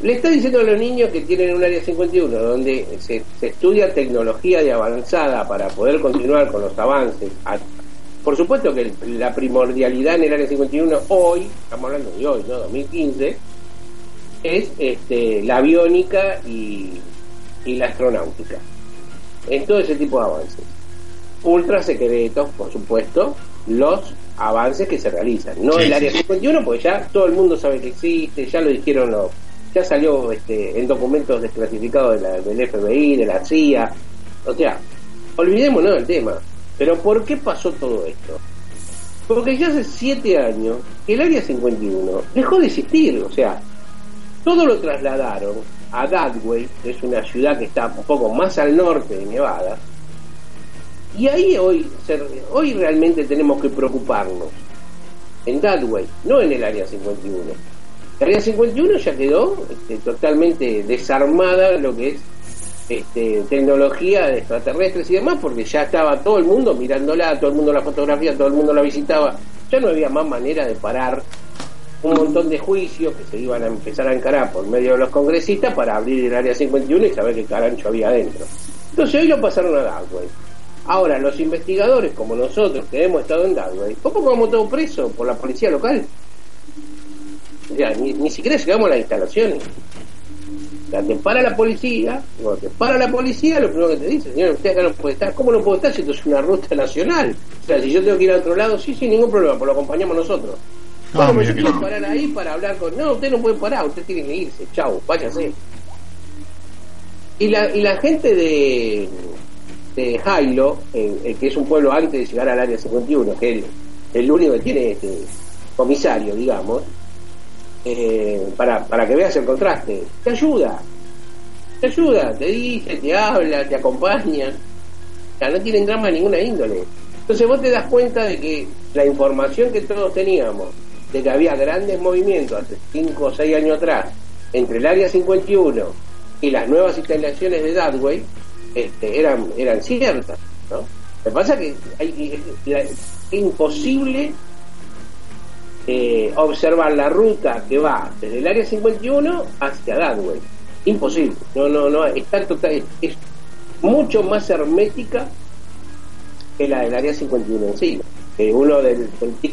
Speaker 1: Le está diciendo a los niños que tienen un área 51 donde se, estudia tecnología de avanzada para poder continuar con los avances. Por supuesto que la primordialidad en el área 51 hoy, estamos hablando de hoy, ¿no? 2015, es este, la aviónica y, y la astronáutica. En todo ese tipo de avances. Ultra secretos, por supuesto, los avances que se realizan. No
Speaker 5: Sí,
Speaker 1: el área
Speaker 5: sí.
Speaker 1: 51, porque ya todo el mundo sabe que existe, ya lo dijeron los, ya salió este, en documentos desclasificados de la- del FBI, de la CIA. O sea, olvidémonos del tema. Pero ¿por qué pasó todo esto? Porque ya hace siete años que el área 51 dejó de existir. O sea, todo lo trasladaron a Gateway, que es una ciudad que está un poco más al norte de Nevada. Y ahí hoy, hoy realmente tenemos que preocuparnos. En Gateway, no en el área 51. El área 51 ya quedó este, totalmente desarmada lo que es este, tecnología de extraterrestres y demás, porque ya estaba todo el mundo mirándola, todo el mundo la fotografía, todo el mundo la visitaba. Ya no había más manera de parar un montón de juicios que se iban a empezar a encarar por medio de los congresistas para abrir el área 51 y saber qué carancho había adentro. Entonces hoy lo pasaron a Darwin. Ahora, los investigadores como nosotros que hemos estado en Darwin, ¿cómo vamos todos presos por la policía local? O sea, ni, ni siquiera llegamos a las instalaciones. Sea, te para la policía, cuando te para la policía, lo primero que te dice, señor, usted acá no puede estar. ¿Cómo no puedo estar si esto es una ruta nacional? O sea, si yo tengo que ir a otro lado, sí, sí, ningún problema, pues lo acompañamos nosotros.
Speaker 5: Ah,
Speaker 1: Bueno,
Speaker 5: mira
Speaker 1: yo quiero
Speaker 5: no.
Speaker 1: parar ahí para hablar con... No, usted no puede parar, usted tiene que irse. Chau, váyase. Y la, y la gente de, de Jailo, eh, que es un pueblo antes de llegar al área 51, que es el, único que tiene este comisario, digamos, eh, para, para que veas el contraste, te ayuda. Te ayuda, te dice, te habla, te acompaña. O sea, no tienen drama ninguna índole. Entonces vos te das cuenta de que la información que todos teníamos, de que había grandes movimientos hace 5 o 6 años atrás, entre el Área 51 y las nuevas instalaciones de Dadway, este, eran, eran ciertas. ¿no? Lo que pasa es que es, imposible eh, observar la ruta que va desde el Área 51 hacia Dadway. Imposible. No, no, no. Está total, es, mucho más hermética que la del área 51 en sí. Uno del, del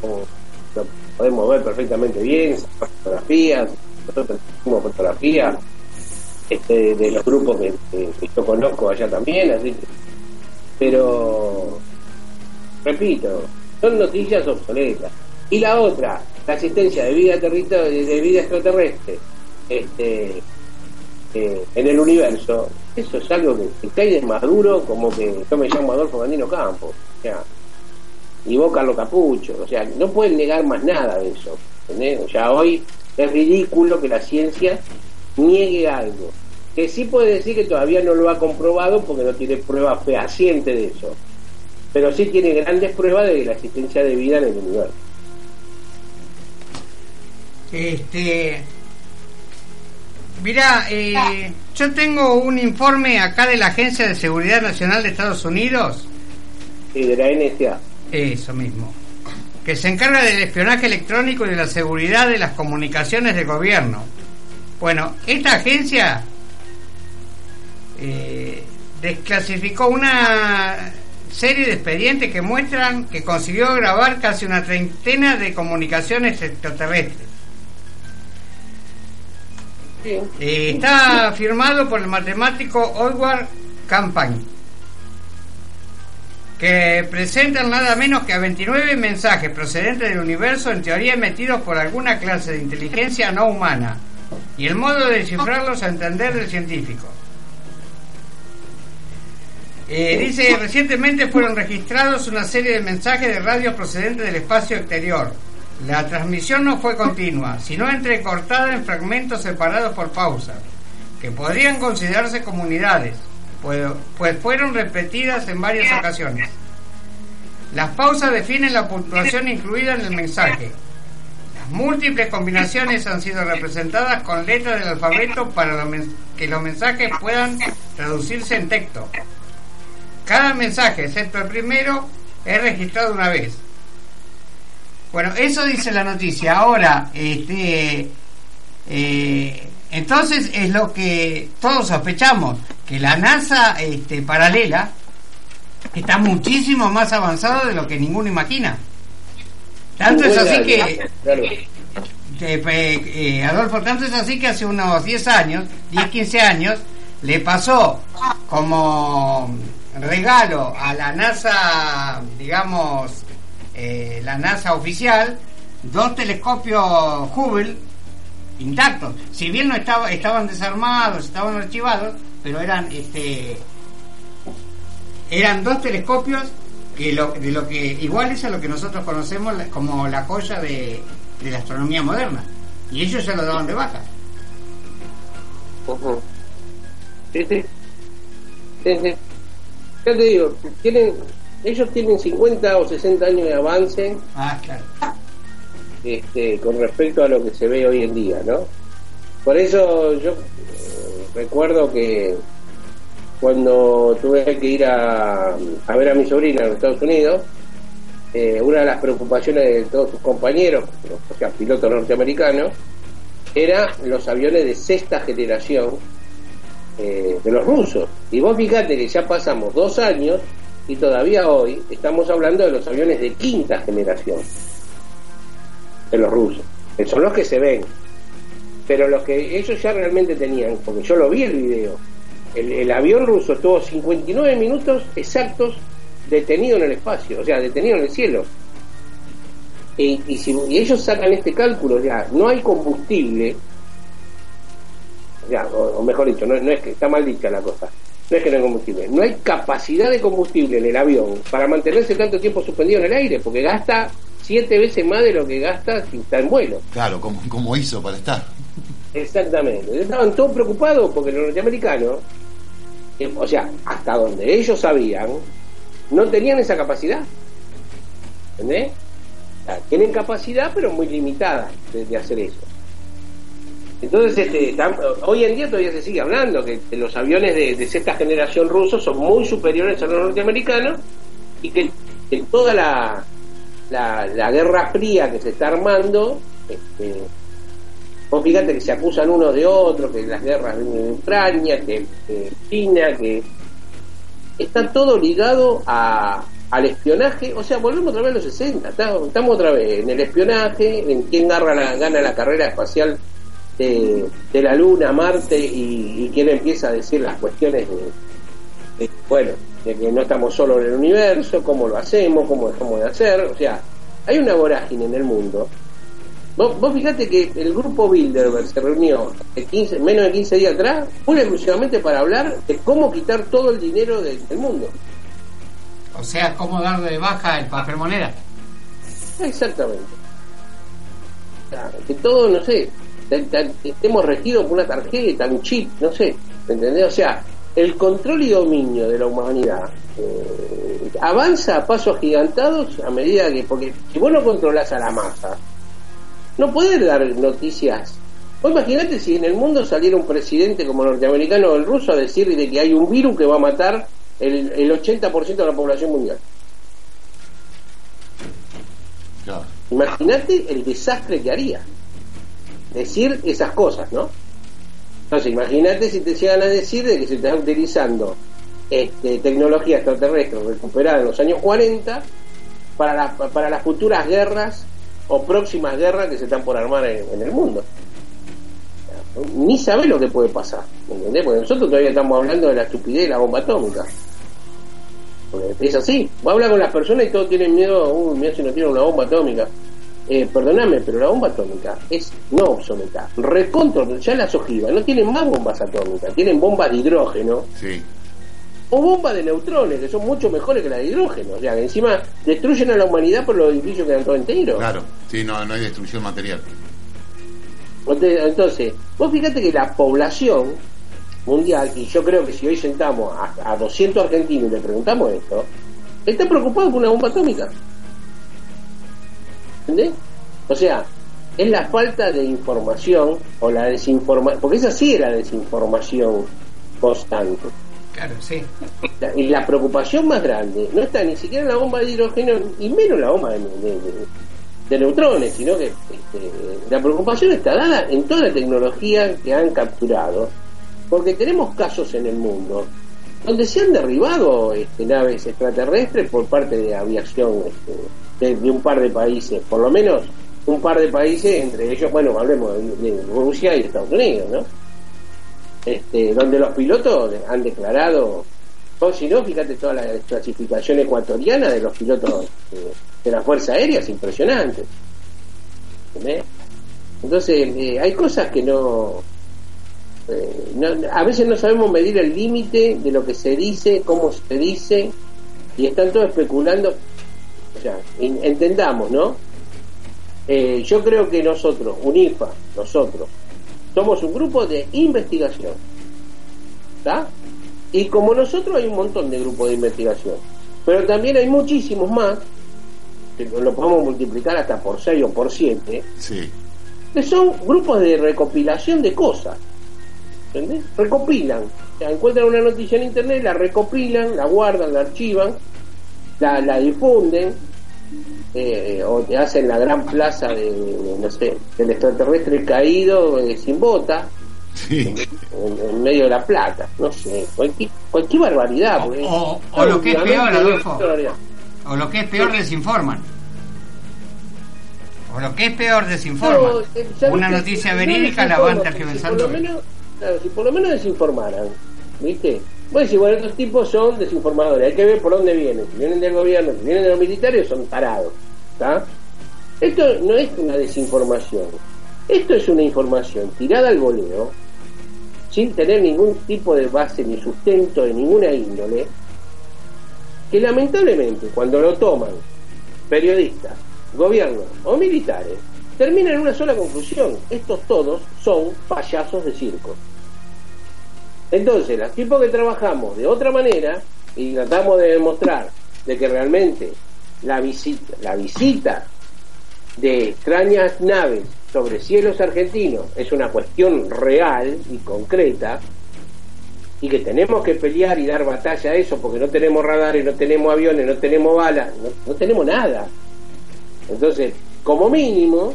Speaker 1: como lo podemos ver perfectamente bien, fotografías, nosotros hicimos fotografías este, de los grupos que, yo conozco allá también, así pero repito, son noticias obsoletas. Y la otra, la asistencia de vida territorio, de vida extraterrestre, este eh, en el universo, eso es algo que, que cae de maduro como que yo me llamo Adolfo Gandino Campos, o sea, y vos Carlos Capucho, o sea, no pueden negar más nada de eso, ¿entendés? O sea, hoy es ridículo que la ciencia niegue algo, que sí puede decir que todavía no lo ha comprobado porque no tiene pruebas fehacientes de eso, pero sí tiene grandes pruebas de la existencia de vida en el universo.
Speaker 6: Este. Mira, eh, yo tengo un informe acá de la Agencia de Seguridad Nacional de Estados Unidos,
Speaker 1: Y de la NSA.
Speaker 6: eso mismo, que se encarga del espionaje electrónico y de la seguridad de las comunicaciones del gobierno. Bueno, esta agencia eh, desclasificó una serie de expedientes que muestran que consiguió grabar casi una treintena de comunicaciones extraterrestres.
Speaker 1: Sí.
Speaker 6: Eh, está firmado por el matemático Edward Campaign, que presentan nada menos que a 29 mensajes procedentes del universo en teoría emitidos por alguna clase de inteligencia no humana y el modo de descifrarlos a entender del científico. Eh, dice, recientemente fueron registrados una serie de mensajes de radio procedentes del espacio exterior. La transmisión no fue continua, sino entrecortada en fragmentos separados por pausas, que podrían considerarse comunidades, pues, pues fueron repetidas en varias ocasiones. Las pausas definen la puntuación incluida en el mensaje. Múltiples combinaciones han sido representadas con letras del alfabeto para que los mensajes puedan traducirse en texto. Cada mensaje, excepto el primero, es registrado una vez. Bueno, eso dice la noticia. Ahora, este, eh, entonces es lo que todos sospechamos, que la NASA este, paralela está muchísimo más avanzado de lo que ninguno imagina. Tanto es así que, eh, eh, Adolfo, tanto es así que hace unos 10 años, 10, 15 años, le pasó como regalo a la NASA, digamos, eh, la NASA oficial, dos telescopios Hubble intactos. Si bien no estaba, estaban desarmados, estaban archivados, pero eran este eran dos telescopios que lo, de lo que iguales a lo que nosotros conocemos como la joya de, de la astronomía moderna. Y ellos ya lo daban de baja.
Speaker 1: Ujú. Sí, sí. Sí, sí. Ya te digo, tienen, ellos tienen 50 o 60 años de avance
Speaker 6: Ah, claro.
Speaker 1: este, con respecto a lo que se ve hoy en día, ¿no? Por eso yo eh, recuerdo que cuando tuve que ir a, ver a mi sobrina en los Estados Unidos, eh, una de las preocupaciones de todos sus compañeros, o sea, pilotos norteamericanos, era los aviones de sexta generación eh, de los rusos. Y vos fíjate que ya pasamos dos años y todavía hoy estamos hablando de los aviones de quinta generación de los rusos, que son los que se ven. Pero los que ellos ya realmente tenían, porque yo lo vi el video, el, el avión ruso estuvo 59 minutos exactos detenido en el espacio, o sea, detenido en el cielo. Y, y si y ellos sacan este cálculo, ya no hay combustible, ya, o, o mejor dicho, no, no es que está mal dicha la cosa, no es que no hay combustible, no hay capacidad de combustible en el avión para mantenerse tanto tiempo suspendido en el aire, porque gasta siete veces más de lo que gasta si está en vuelo.
Speaker 5: Claro, como, como hizo para estar.
Speaker 1: Exactamente. Estaban todos preocupados porque los norteamericanos, o sea, hasta donde ellos sabían, no tenían esa capacidad. ¿Entendés? Tienen capacidad, pero muy limitada de, hacer eso. Entonces, este, hoy en día todavía se sigue hablando que los aviones de, sexta generación rusos son muy superiores a los norteamericanos y que, que toda la, la, la guerra fría que se está armando, este, Vos fíjate que se acusan unos de otros, que las guerras de Ucrania, que, China, que está todo ligado a, al espionaje. O sea, volvemos otra vez a los 60. está- Estamos otra vez en el espionaje, en quién la, gana la carrera espacial de, la Luna, Marte y, y quién empieza a decir las cuestiones de, bueno, de que no estamos solos en el universo, cómo lo hacemos, cómo dejamos de hacer. O sea, hay una vorágine en el mundo Vos, vos fijate que el grupo Bilderberg se reunió de 15, menos de 15 días atrás, pura exclusivamente para hablar de cómo quitar todo el dinero de- del mundo.
Speaker 6: O sea, cómo dar de baja el papel moneda.
Speaker 1: Exactamente. O sea, que todo, no sé, te- te- estemos regidos por una tarjeta, un chip, no sé, ¿me ¿entendés? O sea, el control y dominio de la humanidad eh, avanza a pasos gigantados a medida que, porque si vos no controlás a la masa, no podés dar noticias. Vos imaginate si en el mundo saliera un presidente como el norteamericano o el ruso a decir de que hay un virus que va a matar el, el 80% de la población mundial.
Speaker 5: Claro.
Speaker 1: Imagínate el desastre que haría decir esas cosas, ¿no? Entonces, imagínate si te llegan a decir de que se está utilizando este, tecnología extraterrestre recuperada en los años 40 para, la- para las futuras guerras o próximas guerras que se están por armar en, el mundo. ni sabe lo que puede pasar, ¿entendés? Porque nosotros todavía estamos hablando de la estupidez de la bomba atómica. Porque es así. Vos hablas con las personas y todos tienen miedo, uy, mira si no tiene una bomba atómica. Eh, perdóname, pero la bomba atómica es no obsoleta. Recontra, ya las ojivas no tienen más bombas atómicas, tienen bombas de hidrógeno
Speaker 5: Sí.
Speaker 1: O bombas de neutrones, que son mucho mejores que las de hidrógeno. O sea, que encima destruyen a la humanidad, pero los edificios quedan todos enteros.
Speaker 5: Claro. Sí, no, no hay destrucción material.
Speaker 1: Entonces, entonces, vos fíjate que la población mundial, y yo creo que si hoy sentamos a, a 200 argentinos y le preguntamos esto, está preocupado por una bomba atómica. ¿Entendés? O sea, es la falta de información o la desinformación, porque esa sí era desinformación constante.
Speaker 6: Claro, sí.
Speaker 1: Y la preocupación más grande no está ni siquiera en la bomba de hidrógeno y menos en la bomba de, neutrones, sino que este, la preocupación está dada en toda la tecnología que han capturado, porque tenemos casos en el mundo donde se han derribado este, naves extraterrestres por parte de aviación este, de, un par de países, por lo menos un par de países, entre ellos, bueno, hablemos de Rusia y Estados Unidos, ¿no? Este, donde los pilotos han declarado, o si no, fíjate toda la clasificación ecuatoriana de los pilotos eh, de la Fuerza Aérea, es impresionante. ¿Entendés? Entonces, eh, hay cosas que no, eh, no- A veces no sabemos medir el límite de lo que se dice, cómo se dice, y están todos especulando. O sea, en- entendamos, ¿no? Eh, yo creo que nosotros, UNIFA, nosotros, somos un grupo de investigación. ¿Está? Y como nosotros hay un montón de grupos de investigación. Pero también hay muchísimos más, que lo podemos multiplicar hasta por 6 o por 7,
Speaker 5: Sí.
Speaker 1: que son grupos de recopilación de cosas. ¿Entendés? Recopilan. O sea, encuentran una noticia en internet, la recopilan, la guardan, la archivan, la, la difunden, eh, o te hacen la gran plaza de, de, no sé, del extraterrestre caído eh, sin bota,
Speaker 5: Sí.
Speaker 1: en, en medio de la plata, no sé, cualquier, cualquier barbaridad.
Speaker 6: O-
Speaker 1: porque-
Speaker 6: o- o lo que es peor, Adolfo. O lo que es peor, desinforman. O lo que es peor, desinforman.
Speaker 1: No, eh, ¿sabes
Speaker 6: Una noticia
Speaker 1: No
Speaker 6: verídica la van tergiversando.
Speaker 1: Si por, lo menos, claro, si por lo menos desinformaran, ¿viste? Si bueno, estos tipos son desinformadores, hay que ver por dónde vienen. Si vienen del gobierno, si vienen de los militares, son tarados. ¿está? Esto no es una desinformación. Esto es una información tirada al voleo, sin tener ningún tipo de base ni sustento de ninguna índole, que lamentablemente cuando lo toman periodistas, gobiernos o militares, termina en una sola conclusión. Estos todos son payasos de circo. Entonces, los tipos que trabajamos de otra manera y tratamos de demostrar de que realmente la visita, la visita de extrañas naves sobre cielos argentinos es una cuestión real y concreta y que tenemos que pelear y dar batalla a eso porque no tenemos radares, no tenemos aviones, no tenemos balas, no, no tenemos nada. Entonces, como mínimo,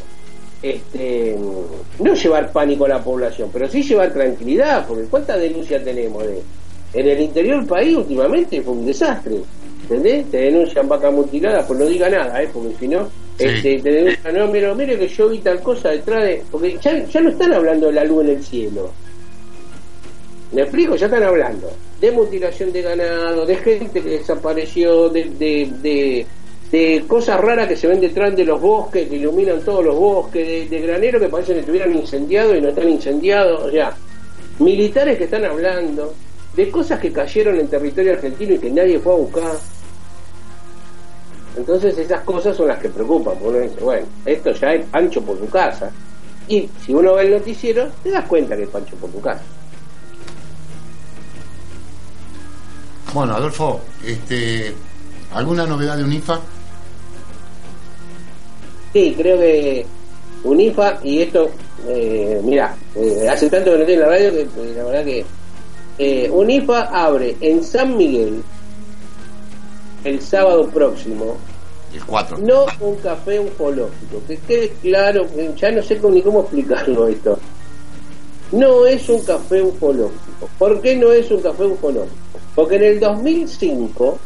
Speaker 1: este, no llevar pánico a la población, pero sí llevar tranquilidad, porque ¿cuántas denuncias tenemos? De, en el interior del país últimamente fue un desastre, ¿entendés? Te denuncian vaca mutilada, pues no diga nada, ¿eh? porque si no,
Speaker 5: Sí.
Speaker 1: este, te denuncian, no, mire, mire que yo vi tal cosa detrás de... Porque ya, ya no están hablando de la luz en el cielo. ¿Me explico? Ya están hablando de mutilación de ganado, de gente que desapareció, de, de, de, de cosas raras que se ven detrás de los bosques, que iluminan todos los bosques, de, de graneros que parecen que estuvieran incendiados y no están incendiados, o sea, militares que están hablando de cosas que cayeron en territorio argentino y que nadie fue a buscar. Entonces esas cosas son las que preocupan, porque uno dice, bueno, esto ya es pancho por tu casa. Y si uno ve el noticiero, te das cuenta que es pancho por tu casa.
Speaker 5: Bueno, Adolfo, este, ¿alguna novedad de UNIFA?
Speaker 1: Sí, creo que UNIFA, y esto, eh, mira, eh, hace tanto que no estoy en la radio que la verdad que eh, UNIFA abre en San Miguel el sábado próximo,
Speaker 5: El 4.
Speaker 1: no un café ufológico, que quede claro, ya no sé ni cómo explicarlo esto. No es un café ufológico. ¿Por qué no es un café ufológico? Porque en el 2005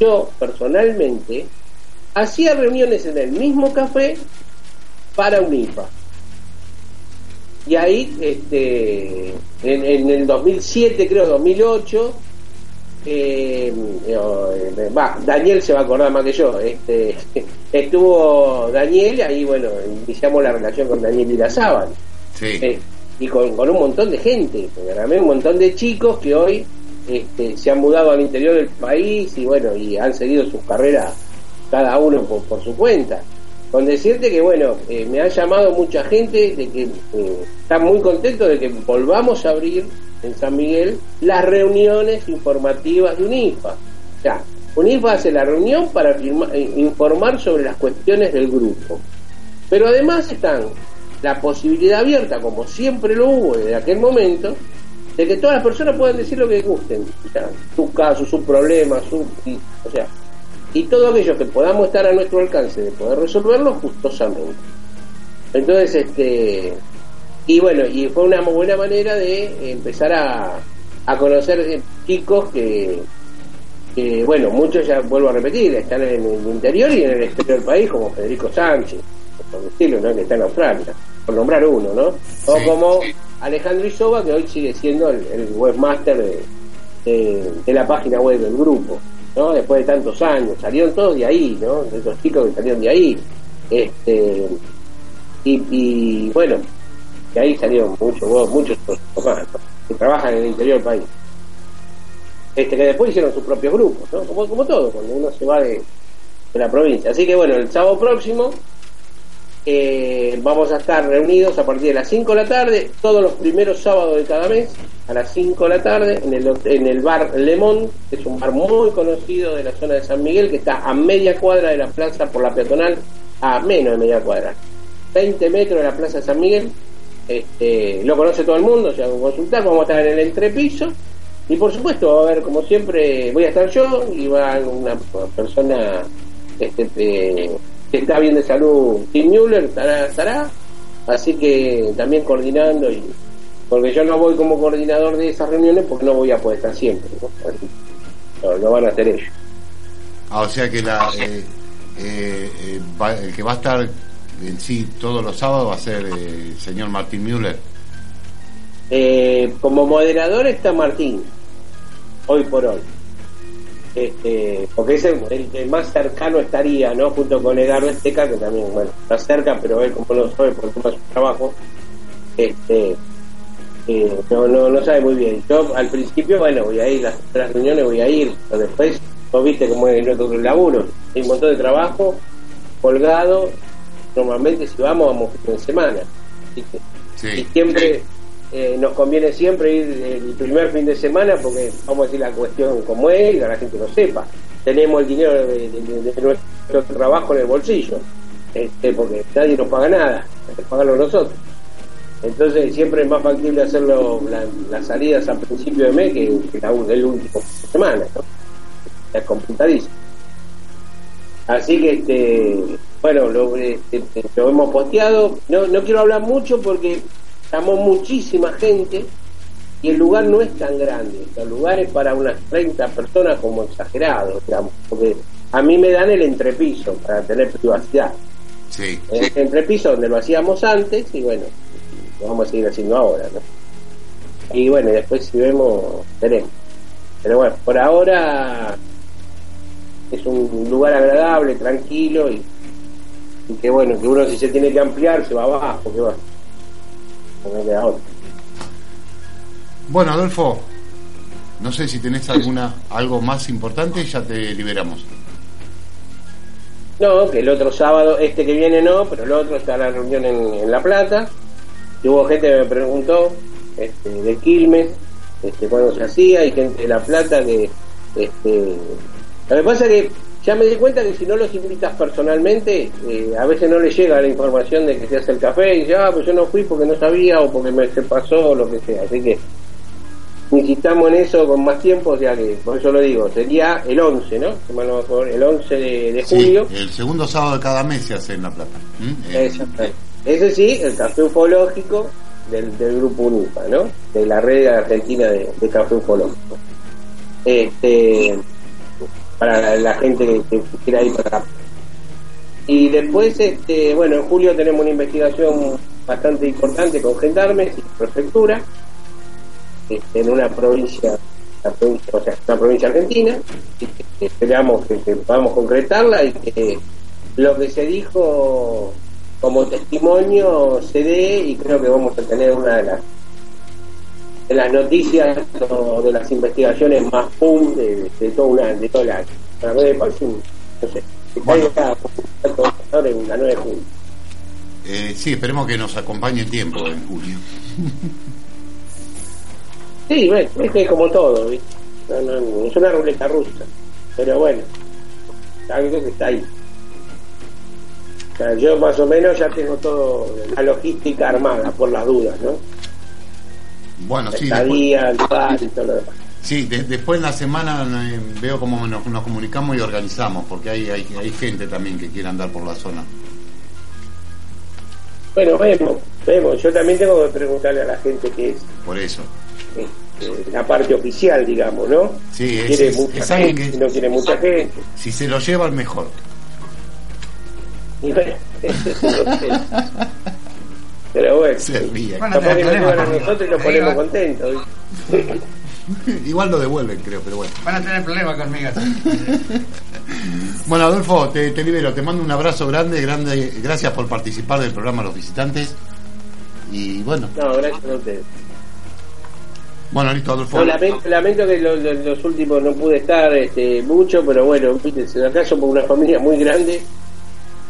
Speaker 1: yo personalmente hacía reuniones en el mismo café para UNIFA. y ahí, este, en, en el 2007, creo, 2008, eh, eh, va, Daniel se va a acordar más que yo. Este, estuvo Daniel, ahí bueno, iniciamos la relación con Daniel y la Sábana.
Speaker 5: Sí.
Speaker 1: Eh, y con, con un montón de gente, un montón de chicos que hoy este, se han mudado al interior del país y bueno, y han seguido sus carreras cada uno por, su cuenta. Con decirte que bueno, eh, me ha llamado mucha gente de que eh, está muy contento de que volvamos a abrir en San Miguel las reuniones informativas de UNIFA. O sea, UNIFA hace la reunión para eh, informar sobre las cuestiones del grupo. Pero además están la posibilidad abierta, como siempre lo hubo desde aquel momento, de que todas las personas puedan decir lo que gusten, sus casos, sus problemas, su, o sea, y todo aquello que podamos estar a nuestro alcance de poder resolverlo gustosamente. Entonces, este, y bueno, y fue una muy buena manera de empezar a, a conocer eh, chicos que, que, bueno, muchos ya vuelvo a repetir, están en el interior y en el exterior del país, como Federico Sánchez, por decirlo, ¿no? que está en Australia, por nombrar uno, ¿no? O
Speaker 5: Sí,
Speaker 1: como. Alejandro Isoba, que hoy sigue siendo el, el webmaster de, de, de la página web del grupo, ¿no? Después de tantos años, salieron todos de ahí, ¿no? De esos chicos que salieron de ahí. Este, y, y bueno, de ahí salieron muchos, muchos que trabajan en el interior del país. Este, que después hicieron sus propios grupos, ¿no? Como, como todo, cuando uno se va de, de la provincia. Así que bueno, el sábado próximo eh, vamos a estar reunidos a partir de las 5 de la tarde, todos los primeros sábados de cada mes, a las 5 de la tarde, en el, en el bar Lemón, que es un bar muy conocido de la zona de San Miguel, que está a media cuadra de la plaza por la peatonal, a menos de media cuadra, 20 metros de la plaza de San Miguel. Este, lo conoce todo el mundo, o sea, con consultar, vamos a estar en el entrepiso. Y por supuesto, a haber, como siempre, voy a estar yo y va una persona este, eh, que está bien de salud, Tim Müller, estará, estará. Así que también coordinando, y porque yo no voy como coordinador de esas reuniones porque no voy a poder estar siempre. ¿no? Así, no, lo van a hacer ellos.
Speaker 5: Ah, o sea que la, eh, eh, eh, va- el que va a estar en sí todos los sábados va a ser eh, el señor Martín Müller.
Speaker 1: Eh, como moderador está Martín, hoy por hoy. Este, porque es el, el que más cercano estaría, ¿no? Junto con Edgardo Esteca, que también, bueno, está cerca, pero él como no sabe por tema de su trabajo, este, eh, no, no, no sabe muy bien. Yo al principio, bueno, voy a ir, las otras reuniones voy a ir, pero después, vos viste cómo es nuestro laburo, hay un montón de trabajo colgado, normalmente si vamos, vamos fin de semana. y
Speaker 5: Sí.
Speaker 1: siempre eh, nos conviene siempre ir el primer fin de semana porque vamos a decir la cuestión como es y que la gente lo sepa tenemos el dinero de, nuestro trabajo en el bolsillo este, porque nadie nos paga nada pagarlo nosotros entonces siempre es más factible hacerlo la- las salidas a principio de mes que, que la, el último semana ¿no? es complicadísimo Así que, este, bueno, lo, este, lo hemos posteado. No, no quiero hablar mucho porque llamó muchísima gente y el lugar no es tan grande. El lugar es para unas 30 personas como exagerado, digamos, porque a mí me dan el entrepiso para tener privacidad.
Speaker 5: Sí.
Speaker 1: El entrepiso donde lo hacíamos antes y bueno, lo vamos a seguir haciendo ahora, ¿no? Y bueno, después si vemos, veremos. Pero bueno, por ahora es un lugar agradable, tranquilo y, y que bueno, que uno si se tiene que ampliar se va abajo, que va. No me queda otra.
Speaker 5: Bueno, Adolfo, no sé si tenés alguna algo más importante, ya te liberamos.
Speaker 1: No, que el otro sábado, este que viene no, pero el otro está la reunión en, en La Plata. Y hubo gente que me preguntó este, de Quilmes, este, cuándo se hacía, y gente de La Plata que. Este, lo que pasa es que ya me di cuenta que si no los invitas personalmente, eh, a veces no les llega la información de que se hace el café y dice, ah, pues yo no fui porque no sabía o porque me se pasó o lo que sea. Así que insistamos en eso con más tiempo, o sea que por eso lo digo, sería el 11, ¿no? El 11 de, de
Speaker 5: Sí,
Speaker 1: julio.
Speaker 5: el segundo sábado de cada mes se hace en La Plata. ¿Mm?
Speaker 1: Exactamente. Ese sí, el café ufológico del, del grupo UNIPA, ¿no? De la red argentina de, de café ufológico. Este, para la gente que, quiera ir para acá. Y después, este, bueno, en julio tenemos una investigación bastante importante con gendarmes y prefectura este, en una provincia, la provincia, o sea, una provincia argentina, y que esperamos que, que podamos concretarla y que lo que se dijo como testimonio se dé y creo que vamos a tener una de las de las noticias o de las investigaciones más pum de, de todo una de todo el año. Para mí parece un, no sé, que
Speaker 5: Bueno.
Speaker 1: caiga ahora en la 9 de junio.
Speaker 5: Eh, sí, esperemos que nos acompañe el tiempo en julio.
Speaker 1: Sí, bueno, es que es como todo, ¿viste? No, no, no, es una ruleta rusa. Pero bueno, algo que está ahí. O sea, yo más o menos ya tengo todo la logística armada por las dudas, ¿no?
Speaker 5: Bueno, sí,
Speaker 1: La
Speaker 5: después,
Speaker 1: estadía, el y todo lo demás.
Speaker 5: sí, de- después en la semana eh, veo cómo nos, nos comunicamos y organizamos, porque hay, hay, hay gente también que quiere andar por la zona.
Speaker 1: Bueno, vemos, vemos. Yo también tengo que preguntarle a la gente que es
Speaker 5: Por eso.
Speaker 1: este, la parte oficial, digamos, ¿no?
Speaker 5: Sí, es-
Speaker 1: quiere
Speaker 5: es-
Speaker 1: mucha
Speaker 5: es alguien
Speaker 1: gente,
Speaker 5: que-
Speaker 1: no quiere mucha gente.
Speaker 5: Si se lo lleva, el mejor.
Speaker 1: Y bueno. Pero bueno,
Speaker 5: Se ría.
Speaker 6: Bueno,
Speaker 1: capaz que a nosotros y nos ponemos contentos.
Speaker 5: Igual lo devuelven, creo, pero bueno.
Speaker 6: Van a tener problemas conmigo.
Speaker 5: Bueno, Adolfo, te, te libero. Te mando un abrazo grande, grande. Gracias por participar del programa Los Visitantes. Y bueno,
Speaker 1: No, gracias a ustedes.
Speaker 5: bueno, listo, Adolfo.
Speaker 1: No, lamento, lamento que lo- lo- los últimos no pude estar este, mucho, pero bueno, viste, se acá somos una familia muy grande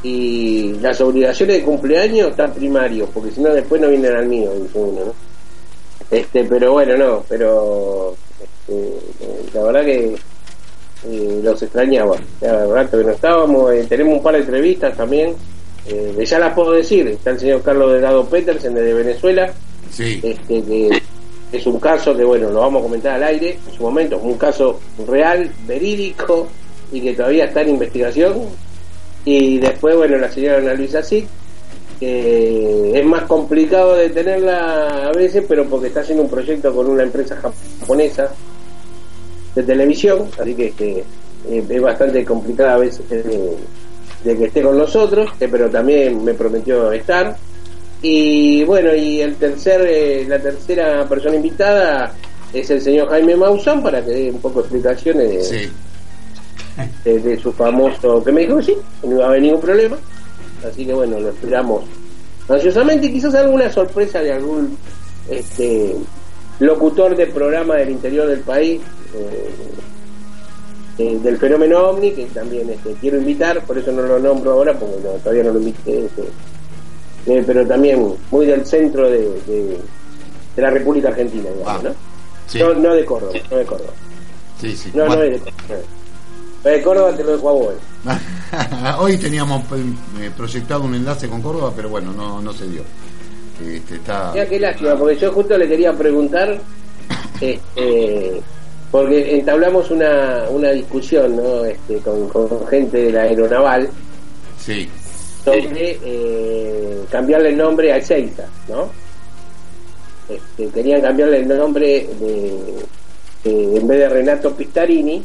Speaker 1: y las obligaciones de cumpleaños están primarios, porque si no después no vienen al mío, dice uno, ¿no? Este, pero bueno, no, pero este, la verdad que eh, los extrañaba, ya rato que no estábamos, eh, tenemos un par de entrevistas también, eh, ya las puedo decir, está el señor Carlos Delgado Petersen desde Venezuela,
Speaker 5: Sí,
Speaker 1: este, que es un caso que, bueno, lo vamos a comentar al aire en su momento, un caso real, verídico y que todavía está en investigación. Y después, bueno, la señora Ana Luisa sí, que es más complicado de tenerla a veces, pero porque está haciendo un proyecto con una empresa japonesa de televisión, así que eh, es bastante complicada a veces eh, de que esté con nosotros, eh, pero también me prometió estar. Y bueno, y el tercer, eh, la tercera persona invitada es el señor Jaime Maussan para que dé un poco de explicaciones
Speaker 5: sí.
Speaker 1: De, de su famoso, que me dijo que sí, no iba a haber ningún problema. Así que bueno, lo esperamos ansiosamente quizás alguna sorpresa de algún este locutor de programa del interior del país eh, eh, del fenómeno ovni que también este, quiero invitar, por eso no lo nombro ahora porque no, todavía no lo invité. este, eh, pero también muy del centro de, de, de la República Argentina, digamos,
Speaker 5: Ah,
Speaker 1: ¿no?
Speaker 5: Sí,
Speaker 1: No, no de Córdoba, no de Córdoba.
Speaker 5: sí, sí.
Speaker 1: No,
Speaker 5: Bueno.
Speaker 1: no es de Córdoba. De Córdoba te lo dejo a vos.
Speaker 5: Hoy teníamos eh, proyectado un enlace con Córdoba, pero bueno, no, no se dio. Este, está...
Speaker 1: Mira qué lástima, porque yo justo le quería preguntar, este, porque entablamos una, una discusión ¿no? este, con, con gente de la aeronaval
Speaker 5: Sí,
Speaker 1: sobre eh, cambiarle el nombre a Ezeiza, ¿no? Este, querían cambiarle el nombre de, de- en vez de Renato Pistarini,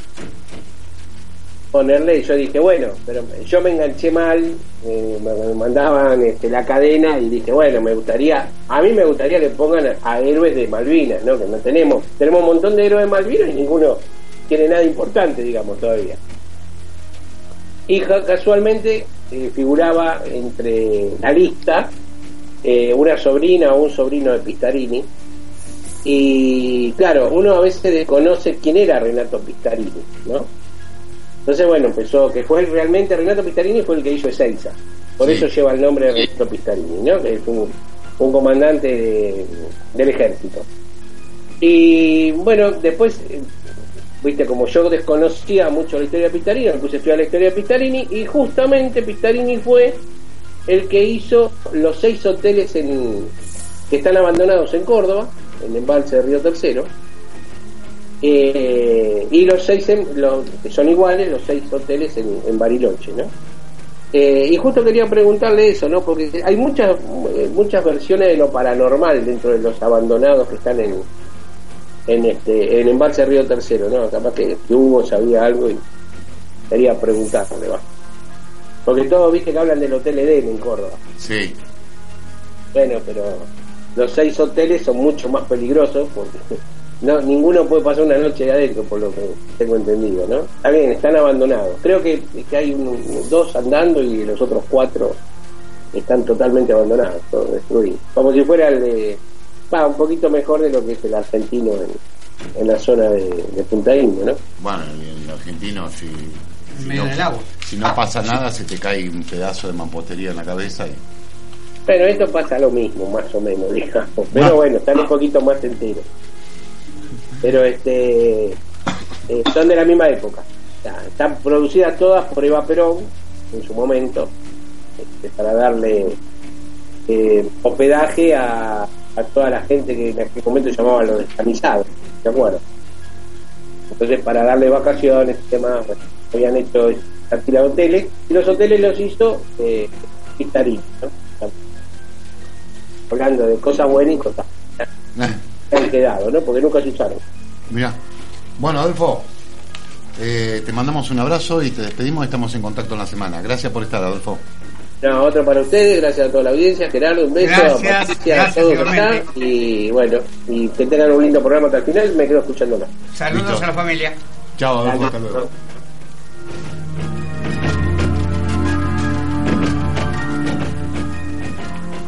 Speaker 1: ponerle, yo dije, bueno, pero yo me enganché mal, eh, me mandaban este, la cadena y dije, bueno, me gustaría, a mí me gustaría que pongan a, héroes de Malvinas, ¿no? Que no tenemos, tenemos un montón de héroes de Malvinas y ninguno tiene nada importante, digamos, todavía. Y casualmente eh, figuraba entre la lista eh, una sobrina o un sobrino de Pistarini. Y claro, uno a veces desconoce quién era Renato Pistarini, ¿no? Entonces, bueno, empezó, que fue realmente Renato Pistarini fue el que hizo Ezeiza. Por
Speaker 5: Sí.
Speaker 1: eso lleva el nombre de Renato Pistarini, ¿no? Que es un, un comandante de- del ejército. Y bueno, después, eh, viste, como yo desconocía mucho la historia de Pistarini, me puse a estudiar la historia de Pistarini y justamente Pistarini fue el que hizo los seis hoteles en, que están abandonados en Córdoba, en el embalse de Río Tercero. Eh, y los seis en- los, son iguales, los seis hoteles en, en Bariloche, ¿no? Eh, y justo quería preguntarle eso, ¿no? Porque hay muchas eh, muchas versiones de lo paranormal dentro de los abandonados que están en en este en embalse Río Tercero, ¿no? Capaz que, que Hugo sabía algo y quería preguntarle, va. Porque todos viste que hablan del Hotel Edén en Córdoba.
Speaker 5: sí.
Speaker 1: Bueno, pero los seis hoteles son mucho más peligrosos porque no ninguno puede pasar una noche de adentro, por lo que tengo entendido, ¿no? Está bien, están abandonados. Creo que, que hay un- dos andando y los otros cuatro están totalmente abandonados, todos destruidos. Como si fuera el de. Va, un poquito mejor de lo que es el argentino en, en la zona de, de Punta Indio, ¿no?
Speaker 5: Bueno, el argentino, si,
Speaker 6: En
Speaker 5: si
Speaker 6: medio
Speaker 5: no,
Speaker 6: del agua.
Speaker 5: si no pasa nada, se te cae un pedazo de mampostería en la cabeza y
Speaker 1: Bueno, esto pasa lo mismo, más o menos, digamos. Pero bueno, están un poquito más enteros. Pero este eh, son de la misma época. Están producidas todas por Eva Perón en su momento este, para darle eh, hospedaje a, a toda la gente que en aquel momento llamaban los descamisados, ¿de acuerdo? Entonces, para darle vacaciones y demás, bueno, habían hecho cantidad de hoteles y los hoteles los hizo eh, ¿no? Hablando de cosas buenas y cosas malas, que han quedado, ¿no? Porque nunca se usaron.
Speaker 5: Mira. Bueno, Adolfo, eh, te mandamos un abrazo y te despedimos. Estamos en contacto en la semana. Gracias por estar, Adolfo.
Speaker 1: No, otro para ustedes, gracias a toda la audiencia, Gerardo, un beso,
Speaker 6: Gracias,
Speaker 1: a Patricia,
Speaker 6: gracias,
Speaker 1: a todos acá,
Speaker 6: igualmente.
Speaker 1: y bueno, y que tengan un lindo programa hasta el final, me quedo escuchando más.
Speaker 6: Saludos
Speaker 5: Listo.
Speaker 6: a la familia.
Speaker 5: Chao, Adolfo. Hasta luego.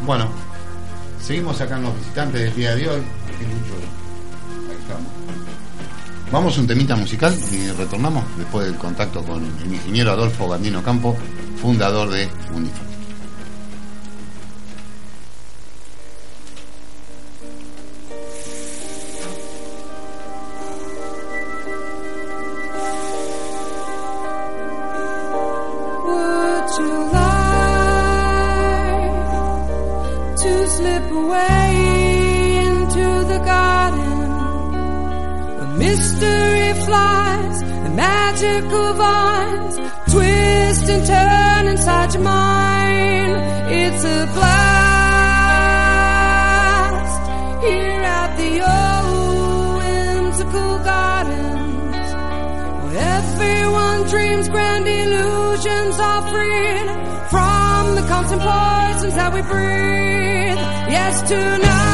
Speaker 5: Bueno, seguimos acá en los visitantes del día de hoy. Vamos a un temita musical y retornamos después del contacto con el ingeniero Adolfo Gandino Campo, fundador de Unifo.
Speaker 4: We breathe. Yes, tonight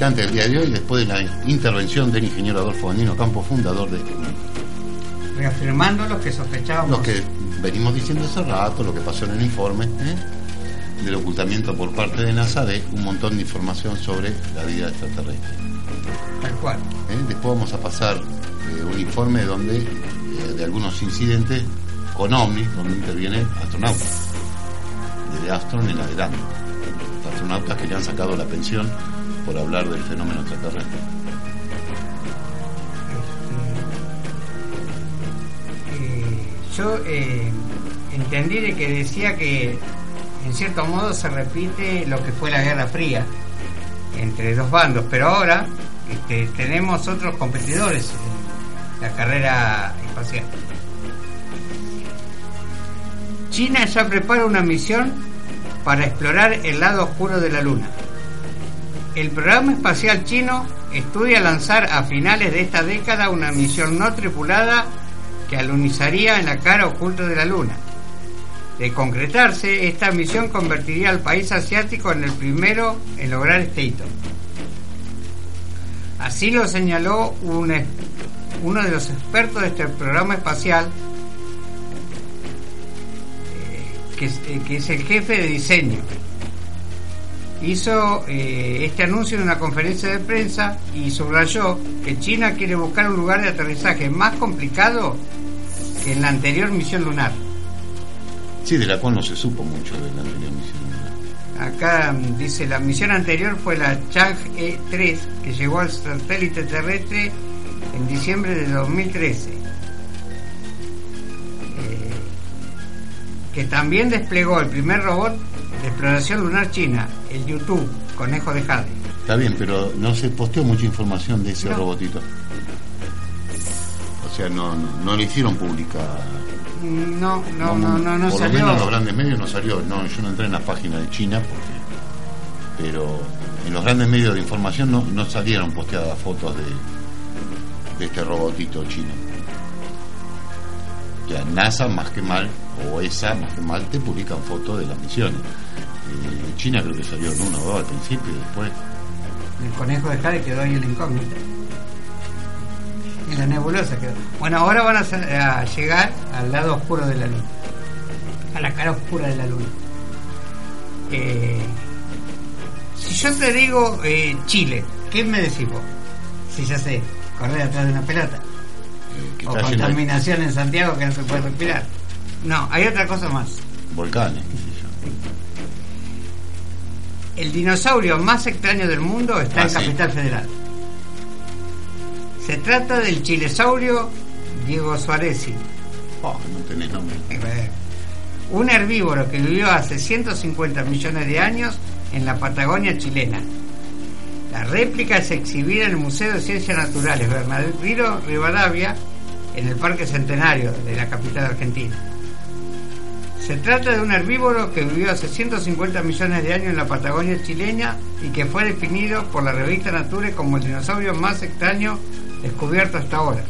Speaker 5: del día de hoy después de la intervención del ingeniero Adolfo Andino Campo, fundador de este
Speaker 6: Reafirmando lo que sospechábamos.
Speaker 5: lo que venimos diciendo hace rato, lo que pasó en el informe ¿eh? del ocultamiento por parte de NASA de un montón de información sobre la vida extraterrestre.
Speaker 6: Tal cual.
Speaker 5: ¿eh? Después vamos a pasar eh, un informe donde de algunos incidentes con OVNI, donde intervienen astronautas, desde Astron en adelante. Astronautas que le han sacado la pensión por hablar del fenómeno extraterrestre.
Speaker 6: Eh, yo eh, entendí de que decía que en cierto modo se repite lo que fue la Guerra Fría entre dos bandos, pero ahora este, tenemos otros competidores en la carrera espacial. China ya prepara una misión para explorar el lado oscuro de la Luna. El programa espacial chino estudia lanzar a finales de esta década una misión no tripulada que alunizaría en la cara oculta de la Luna. De concretarse, esta misión convertiría al país asiático en el primero en lograr este hito. Así lo señaló uno de los expertos de este programa espacial, eh, eh, que es el jefe de diseño. Hizo eh, este anuncio en una conferencia de prensa y subrayó que China quiere buscar un lugar de aterrizaje más complicado que en la anterior misión lunar.
Speaker 5: Sí, de la cual no se supo mucho de la anterior misión.
Speaker 6: Acá mm, dice, la misión anterior fue la Chang'e 3, que llegó al satélite terrestre en diciembre de 2013. Eh, que también desplegó el primer robot de exploración lunar china, el YouTube, conejo de Jade.
Speaker 5: Está bien, pero no se posteó mucha información de ese
Speaker 6: No.
Speaker 5: robotito. O sea, no, no, no lo hicieron pública.
Speaker 6: Mm, No, no, no, no, no
Speaker 5: Por
Speaker 6: salió.
Speaker 5: lo menos en los grandes medios no salió. No, yo no entré en la página de China porque. Pero en los grandes medios de información no, no salieron posteadas fotos de, de este robotito chino. Ya NASA más que mal, o ESA más que mal, te publican fotos de las misiones. Eh, China creo que salió en uno o dos al principio y después.
Speaker 6: El conejo de Jade quedó ahí en la incógnita. En la nebulosa quedó. Bueno, ahora van a, llegar al lado oscuro de la luna. A la cara oscura de la luna. Eh, si yo te digo eh, Chile, ¿qué me decís vos? Si ya sé, correr atrás de una pelota.
Speaker 5: eh,
Speaker 6: O
Speaker 5: de
Speaker 6: contaminación en Santiago que no se puede respirar. No, hay otra cosa más.
Speaker 5: volcanes.
Speaker 6: El dinosaurio más extraño del mundo está
Speaker 5: Ah,
Speaker 6: en
Speaker 5: sí.
Speaker 6: Capital Federal. Se trata del chilesaurio Diego Suarezi,
Speaker 5: Oh, no tenés nombre.
Speaker 6: un herbívoro que vivió hace 150 millones de años en la Patagonia chilena. La réplica es exhibida en el Museo de Ciencias Naturales Bernardino Rivadavia, en el Parque Centenario de la capital argentina. Se trata de un herbívoro que vivió hace 150 millones de años en la Patagonia chilena y que fue definido por la revista Nature como el dinosaurio más extraño descubierto hasta ahora.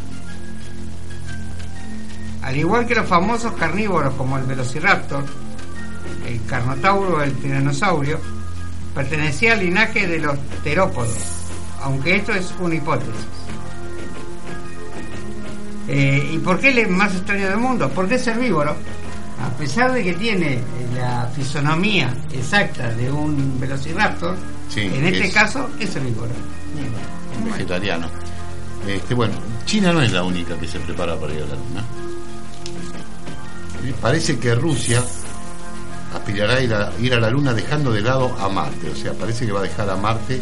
Speaker 6: Al igual que los famosos carnívoros como el velociraptor, el carnotauro o el tiranosaurio, pertenecía al linaje de los terópodos, aunque esto es una hipótesis. Eh, ¿Y por qué el más extraño del mundo? Porque es herbívoro, a pesar de que tiene eh, la fisonomía exacta de un velociraptor,
Speaker 5: Sí,
Speaker 6: en este
Speaker 5: es-
Speaker 6: caso es herbívoro.
Speaker 5: vegetariano. Este, bueno, China no es la única que se prepara para ir a la Luna. Eh, Parece que Rusia aspirará a ir, a ir a la Luna dejando de lado a Marte. O sea, parece que va a dejar a Marte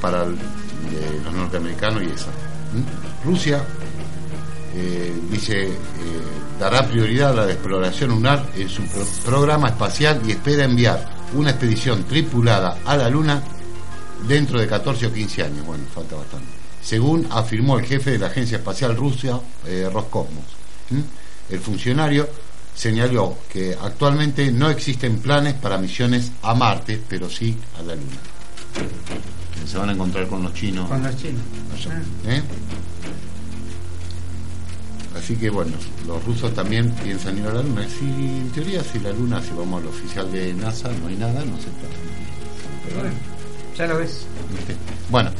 Speaker 5: para el- eh, los norteamericanos y esa. ¿Mm? Rusia eh, dice eh, dará prioridad a la exploración lunar en su pro- programa espacial y espera enviar una expedición tripulada a la Luna dentro de 14 o 15 años. Bueno, falta bastante. Según afirmó el jefe de la Agencia Espacial Rusia, eh, Roscosmos. ¿Mm? El funcionario señaló que actualmente no existen planes para misiones a Marte, pero sí a la Luna. Se van a encontrar con los chinos.
Speaker 6: Con los chinos.
Speaker 5: ¿eh? Así que bueno, los rusos también piensan ir a la Luna. Si, en teoría, si la Luna, si vamos al oficial de NASA, no hay nada, no se puede. Pero bueno,
Speaker 6: Ya lo ves.
Speaker 5: ¿viste? Bueno,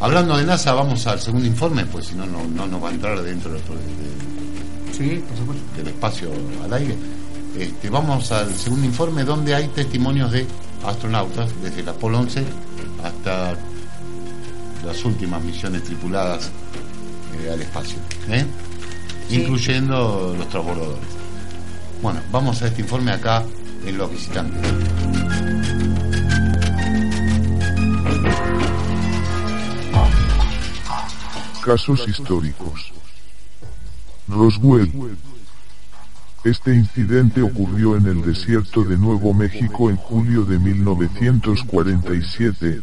Speaker 5: hablando de NASA, vamos al segundo informe, pues si no, no, no nos va a entrar dentro del, del-
Speaker 6: Sí, por supuesto.
Speaker 5: del espacio al aire. Este, vamos al segundo informe donde hay testimonios de astronautas desde el Apolo 11 hasta las últimas misiones tripuladas eh, al espacio, ¿eh?
Speaker 6: Sí.
Speaker 5: incluyendo los transbordadores. Bueno, vamos a este informe acá en Los Visitantes.
Speaker 7: Casos históricos. Roswell. Este incidente ocurrió en el desierto de Nuevo México en julio de 1947,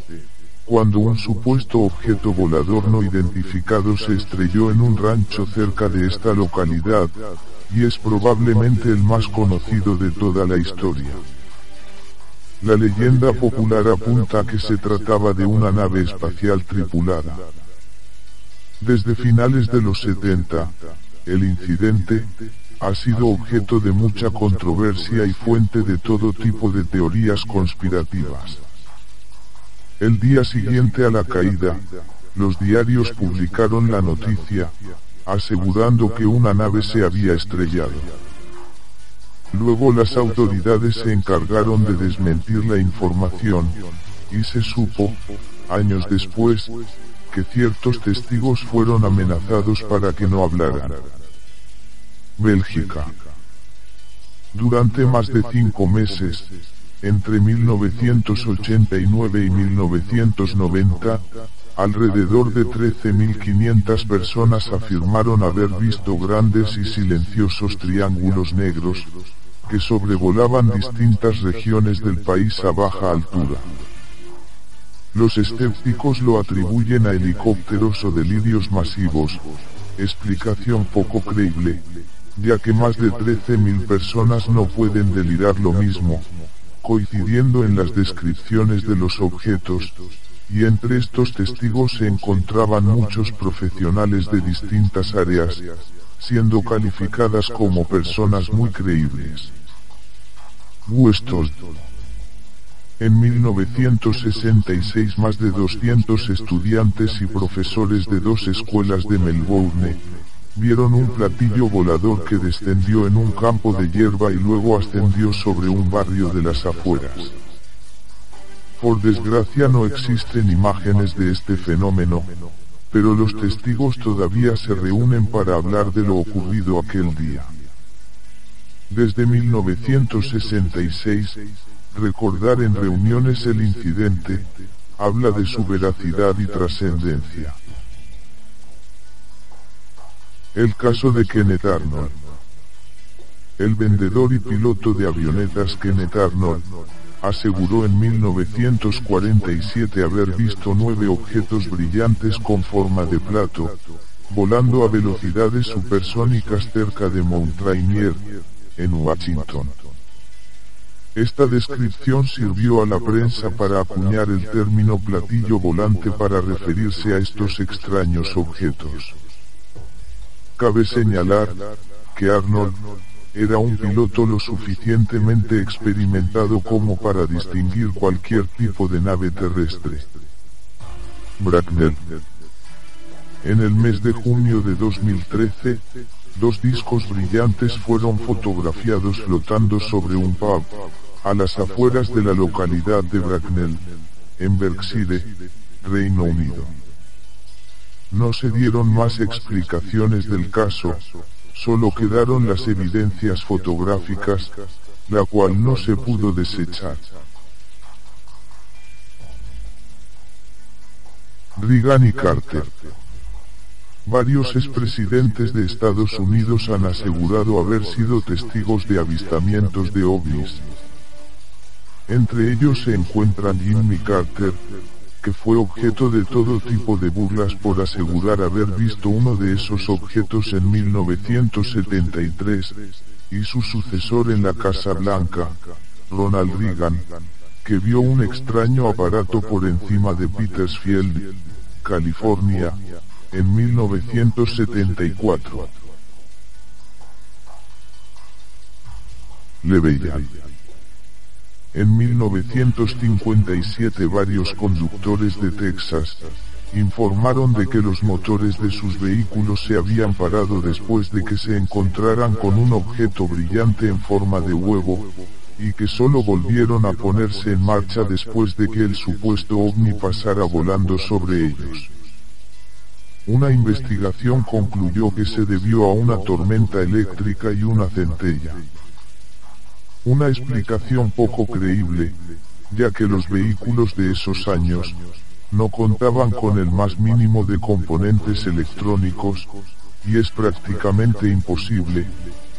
Speaker 7: cuando un supuesto objeto volador no identificado se estrelló en un rancho cerca de esta localidad, y es probablemente el más conocido de toda la historia. La leyenda popular apunta que se trataba de una nave espacial tripulada. Desde finales de los 70, el incidente ha sido objeto de mucha controversia y fuente de todo tipo de teorías conspirativas. El día siguiente a la caída, los diarios publicaron la noticia, asegurando que una nave se había estrellado. Luego las autoridades se encargaron de desmentir la información, y se supo, años después, que ciertos testigos fueron amenazados para que no hablaran. Bélgica. Durante más de cinco meses, entre 1989 y 1990, alrededor de 13.500 personas afirmaron haber visto grandes y silenciosos triángulos negros, que sobrevolaban distintas regiones del país a baja altura. Los escépticos lo atribuyen a helicópteros o delirios masivos, explicación poco creíble, ya que más de 13.000 personas no pueden delirar lo mismo, coincidiendo en las descripciones de los objetos, y entre estos testigos se encontraban muchos profesionales de distintas áreas, siendo calificadas como personas muy creíbles. Weston en 1966 más de 200 estudiantes y profesores de dos escuelas de Melbourne vieron un platillo volador que descendió en un campo de hierba y luego ascendió sobre un barrio de las afueras. Por desgracia no existen imágenes de este fenómeno, pero los testigos todavía se reúnen para hablar de lo ocurrido aquel día. Desde 1966, recordar en reuniones el incidente, habla de su veracidad y trascendencia. El caso de Kenneth Arnold. El vendedor y piloto de avionetas Kenneth Arnold aseguró en 1947 haber visto nueve objetos brillantes con forma de plato, volando a velocidades supersónicas cerca de Mount Rainier, en Washington. Esta descripción sirvió a la prensa para acuñar el término platillo volante para referirse a estos extraños objetos. Cabe señalar que Arnold era un piloto lo suficientemente experimentado como para distinguir cualquier tipo de nave terrestre. Bracknell. En el mes de junio de 2013, dos discos brillantes fueron fotografiados flotando sobre un pub, a las afueras de la localidad de Bracknell, en Berkshire, Reino Unido. No se dieron más explicaciones del caso, solo quedaron las evidencias fotográficas, la cual no se pudo desechar. Reagan y Carter. Varios expresidentes de Estados Unidos han asegurado haber sido testigos de avistamientos de ovnis. Entre ellos se encuentran Jimmy Carter, que fue objeto de todo tipo de burlas por asegurar haber visto uno de esos objetos en 1973, y su sucesor en la Casa Blanca, Ronald Reagan, que vio un extraño aparato por encima de Petersfield, California, en 1974. Leveya. En 1957 varios conductores de Texas informaron de que los motores de sus vehículos se habían parado después de que se encontraran con un objeto brillante en forma de huevo, y que solo volvieron a ponerse en marcha después de que el supuesto ovni pasara volando sobre ellos. Una investigación concluyó que se debió a una tormenta eléctrica y una centella. Una explicación poco creíble, ya que los vehículos de esos años no contaban con el más mínimo de componentes electrónicos, y es prácticamente imposible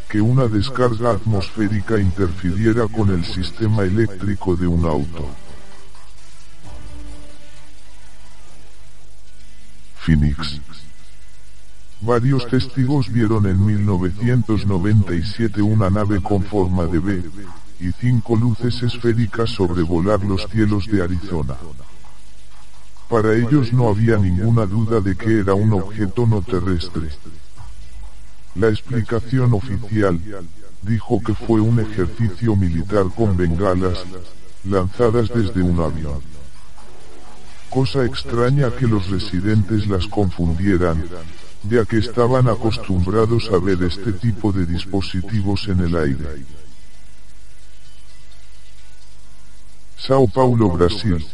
Speaker 7: que una descarga atmosférica interfiriera con el sistema eléctrico de un auto. Phoenix. Varios testigos vieron en 1997 una nave con forma de B, y cinco luces esféricas sobrevolar los cielos de Arizona. Para ellos no había ninguna duda de que era un objeto no terrestre. La explicación oficial dijo que fue un ejercicio militar con bengalas, lanzadas desde un avión. Cosa extraña que los residentes las confundieran, ya que estaban acostumbrados a ver este tipo de dispositivos en el aire. Sao Paulo, Brasil.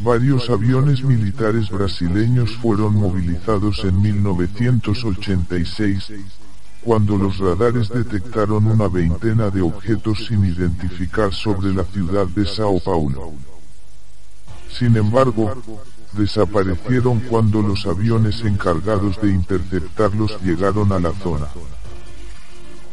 Speaker 7: Varios aviones militares brasileños fueron movilizados en 1986, cuando los radares detectaron una veintena de objetos sin identificar sobre la ciudad de Sao Paulo. Sin embargo, desaparecieron cuando los aviones encargados de interceptarlos llegaron a la zona.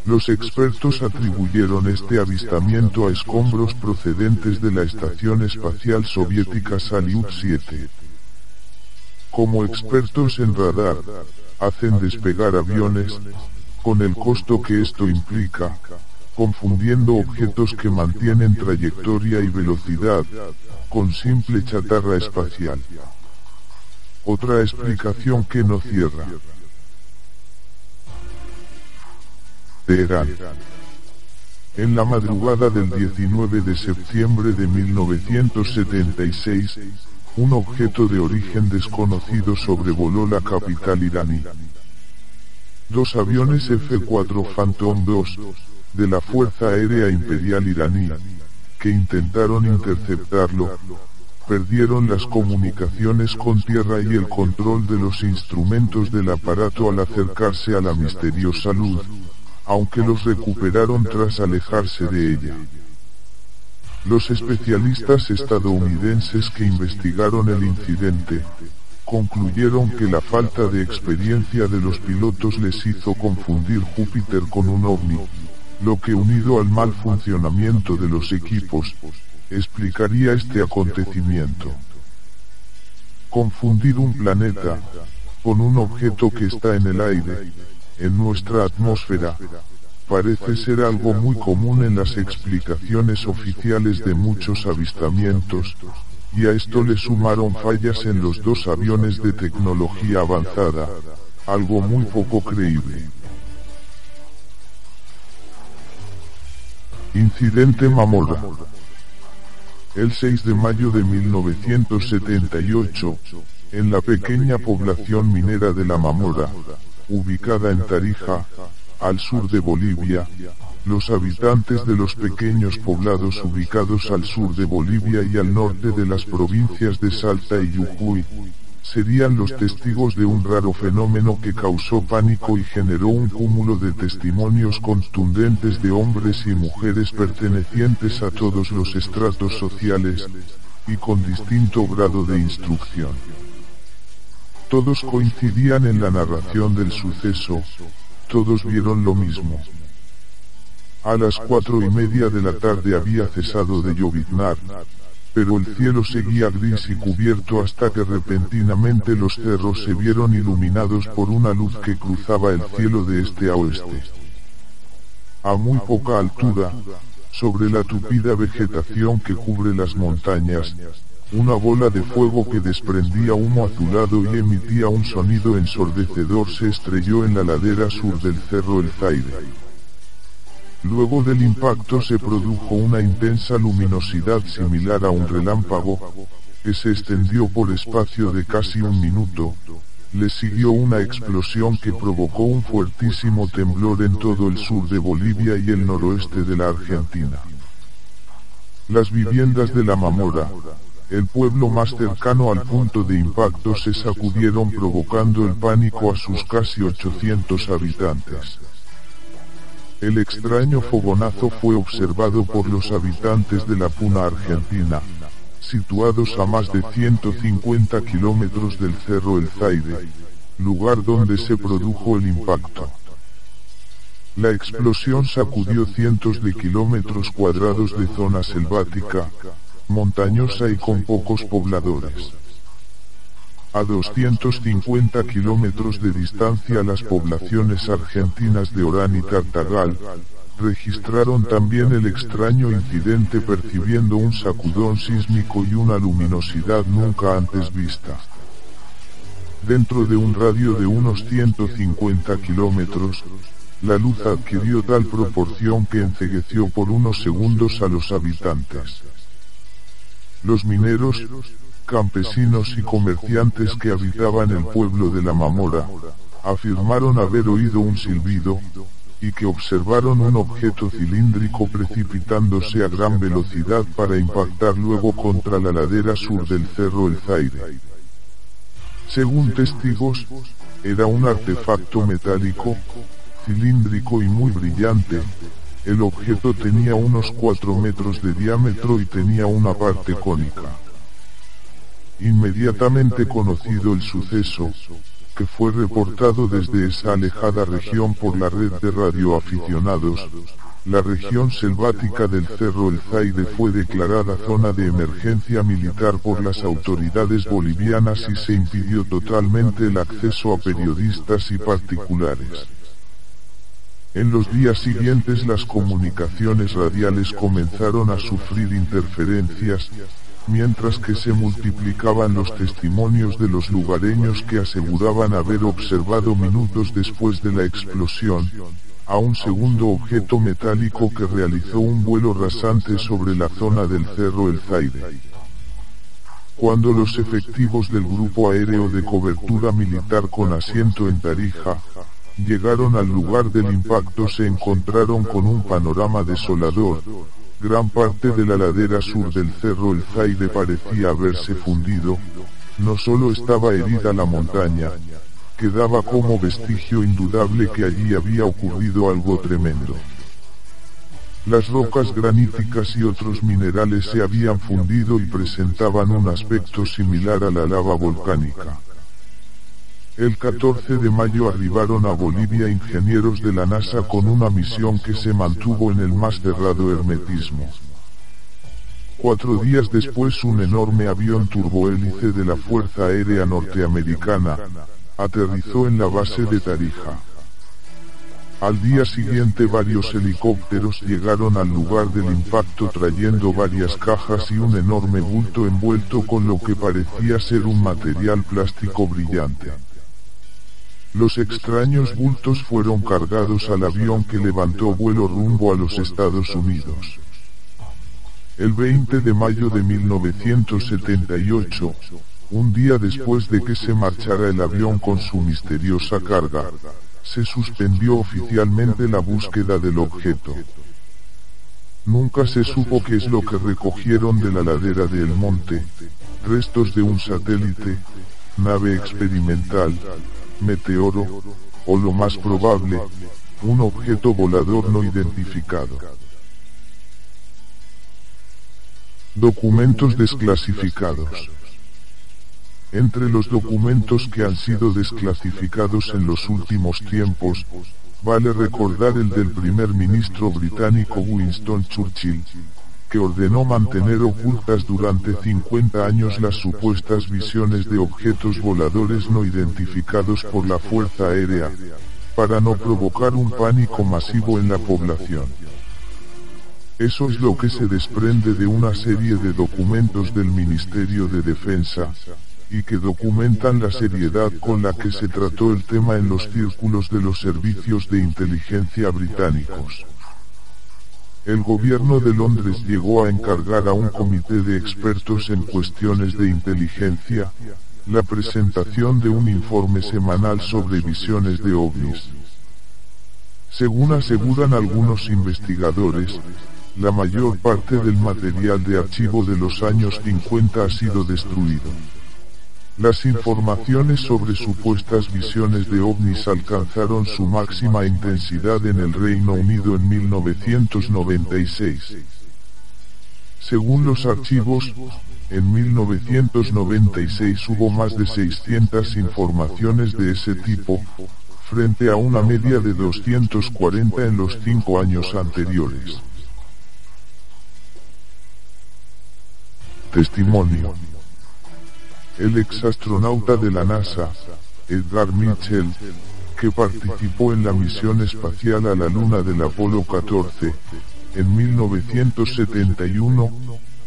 Speaker 7: Los expertos atribuyeron este avistamiento a escombros procedentes de la Estación Espacial Soviética Salyut 7. Como expertos en radar, hacen despegar aviones, con el costo que esto implica, confundiendo objetos que mantienen trayectoria y velocidad, con simple chatarra espacial. Otra explicación que no cierra. Teherán. En la madrugada del 19 de septiembre de 1976, un objeto de origen desconocido sobrevoló la capital iraní. Dos aviones F-4 Phantom II, de la Fuerza Aérea Imperial iraní, que intentaron interceptarlo, perdieron las comunicaciones con tierra y el control de los instrumentos del aparato al acercarse a la misteriosa luz, aunque los recuperaron tras alejarse de ella. Los especialistas estadounidenses que investigaron el incidente, concluyeron que la falta de experiencia de los pilotos les hizo confundir Júpiter con un ovni, lo que unido al mal funcionamiento de los equipos, explicaría este acontecimiento. Confundir un planeta con un objeto que está en el aire, en nuestra atmósfera, parece ser algo muy común en las explicaciones oficiales de muchos avistamientos, y a esto le sumaron fallas en los dos aviones de tecnología avanzada, algo muy poco creíble. Incidente Mamora. El 6 de mayo de 1978, en la pequeña población minera de La Mamora, ubicada en Tarija, al sur de Bolivia, los habitantes de los pequeños poblados ubicados al sur de Bolivia y al norte de las provincias de Salta y Jujuy, serían los testigos de un raro fenómeno que causó pánico y generó un cúmulo de testimonios contundentes de hombres y mujeres pertenecientes a todos los estratos sociales, y con distinto grado de instrucción. Todos coincidían en la narración del suceso, todos vieron lo mismo. A las cuatro y media de la tarde había cesado de lloviznar, pero el cielo seguía gris y cubierto hasta que repentinamente los cerros se vieron iluminados por una luz que cruzaba el cielo de este a oeste. A muy poca altura, sobre la tupida vegetación que cubre las montañas, una bola de fuego que desprendía humo azulado y emitía un sonido ensordecedor se estrelló en la ladera sur del cerro El Zaire. Luego del impacto se produjo una intensa luminosidad similar a un relámpago, que se extendió por espacio de casi un minuto. Le siguió una explosión que provocó un fuertísimo temblor en todo el sur de Bolivia y el noroeste de la Argentina. Las viviendas de la Mamora, el pueblo más cercano al punto de impacto, se sacudieron provocando el pánico a sus casi 800 habitantes. El extraño fogonazo fue observado por los habitantes de la Puna Argentina, situados a más de 150 kilómetros del Cerro El Zaide, lugar donde se produjo el impacto. La explosión sacudió cientos de kilómetros cuadrados de zona selvática, montañosa y con pocos pobladores. A 250 kilómetros de distancia las poblaciones argentinas de Orán y Tartagal, registraron también el extraño incidente percibiendo un sacudón sísmico y una luminosidad nunca antes vista. Dentro de un radio de unos 150 kilómetros, la luz adquirió tal proporción que encegueció por unos segundos a los habitantes. Los mineros, campesinos y comerciantes que habitaban el pueblo de la Mamora, afirmaron haber oído un silbido, y que observaron un objeto cilíndrico precipitándose a gran velocidad para impactar luego contra la ladera sur del cerro El Zaire. Según testigos, era un artefacto metálico, cilíndrico y muy brillante. El objeto tenía unos 4 metros de diámetro y tenía una parte cónica. Inmediatamente conocido el suceso, que fue reportado desde esa alejada región por la red de radioaficionados, la región selvática del Cerro El Zaide fue declarada zona de emergencia militar por las autoridades bolivianas y se impidió totalmente el acceso a periodistas y particulares. En los días siguientes las comunicaciones radiales comenzaron a sufrir interferencias, mientras que se multiplicaban los testimonios de los lugareños que aseguraban haber observado minutos después de la explosión, a un segundo objeto metálico que realizó un vuelo rasante sobre la zona del cerro El Zaire. Cuando los efectivos del Grupo Aéreo de Cobertura Militar con asiento en Tarija, llegaron al lugar del impacto se encontraron con un panorama desolador, Gran parte de la ladera sur del cerro El Zaide parecía haberse fundido, no solo estaba herida la montaña, quedaba como vestigio indudable que allí había ocurrido algo tremendo. Las rocas graníticas y otros minerales se habían fundido y presentaban un aspecto similar a la lava volcánica. El 14 de mayo arribaron a Bolivia ingenieros de la NASA con una misión que se mantuvo en el más cerrado hermetismo. Cuatro días después un enorme avión turbohélice de la Fuerza Aérea Norteamericana, aterrizó en la base de Tarija. Al día siguiente varios helicópteros llegaron al lugar del impacto trayendo varias cajas y un enorme bulto envuelto con lo que parecía ser un material plástico brillante. Los extraños bultos fueron cargados al avión que levantó vuelo rumbo a los Estados Unidos. El 20 de mayo de 1978, un día después de que se marchara el avión con su misteriosa carga, se suspendió oficialmente la búsqueda del objeto. Nunca se supo qué es lo que recogieron de la ladera del monte, restos de un satélite, nave experimental, meteoro, o lo más probable, un objeto volador no identificado. Documentos desclasificados. Entre los documentos que han sido desclasificados en los últimos tiempos, vale recordar el del primer ministro británico Winston Churchill, que ordenó mantener ocultas durante 50 años las supuestas visiones de objetos voladores no identificados por la Fuerza Aérea, para no provocar un pánico masivo en la población. Eso es lo que se desprende de una serie de documentos del Ministerio de Defensa, y que documentan la seriedad con la que se trató el tema en los círculos de los servicios de inteligencia británicos. El gobierno de Londres llegó a encargar a un comité de expertos en cuestiones de inteligencia, la presentación de un informe semanal sobre visiones de ovnis. Según aseguran algunos investigadores, la mayor parte del material de archivo de los años 50 ha sido destruido. Las informaciones sobre supuestas visiones de ovnis alcanzaron su máxima intensidad en el Reino Unido en 1996. Según los archivos, en 1996 hubo más de 600 informaciones de ese tipo, frente a una media de 240 en los cinco años anteriores. Testimonio. El exastronauta de la NASA, Edgar Mitchell, que participó en la misión espacial a la Luna del Apolo 14, en 1971,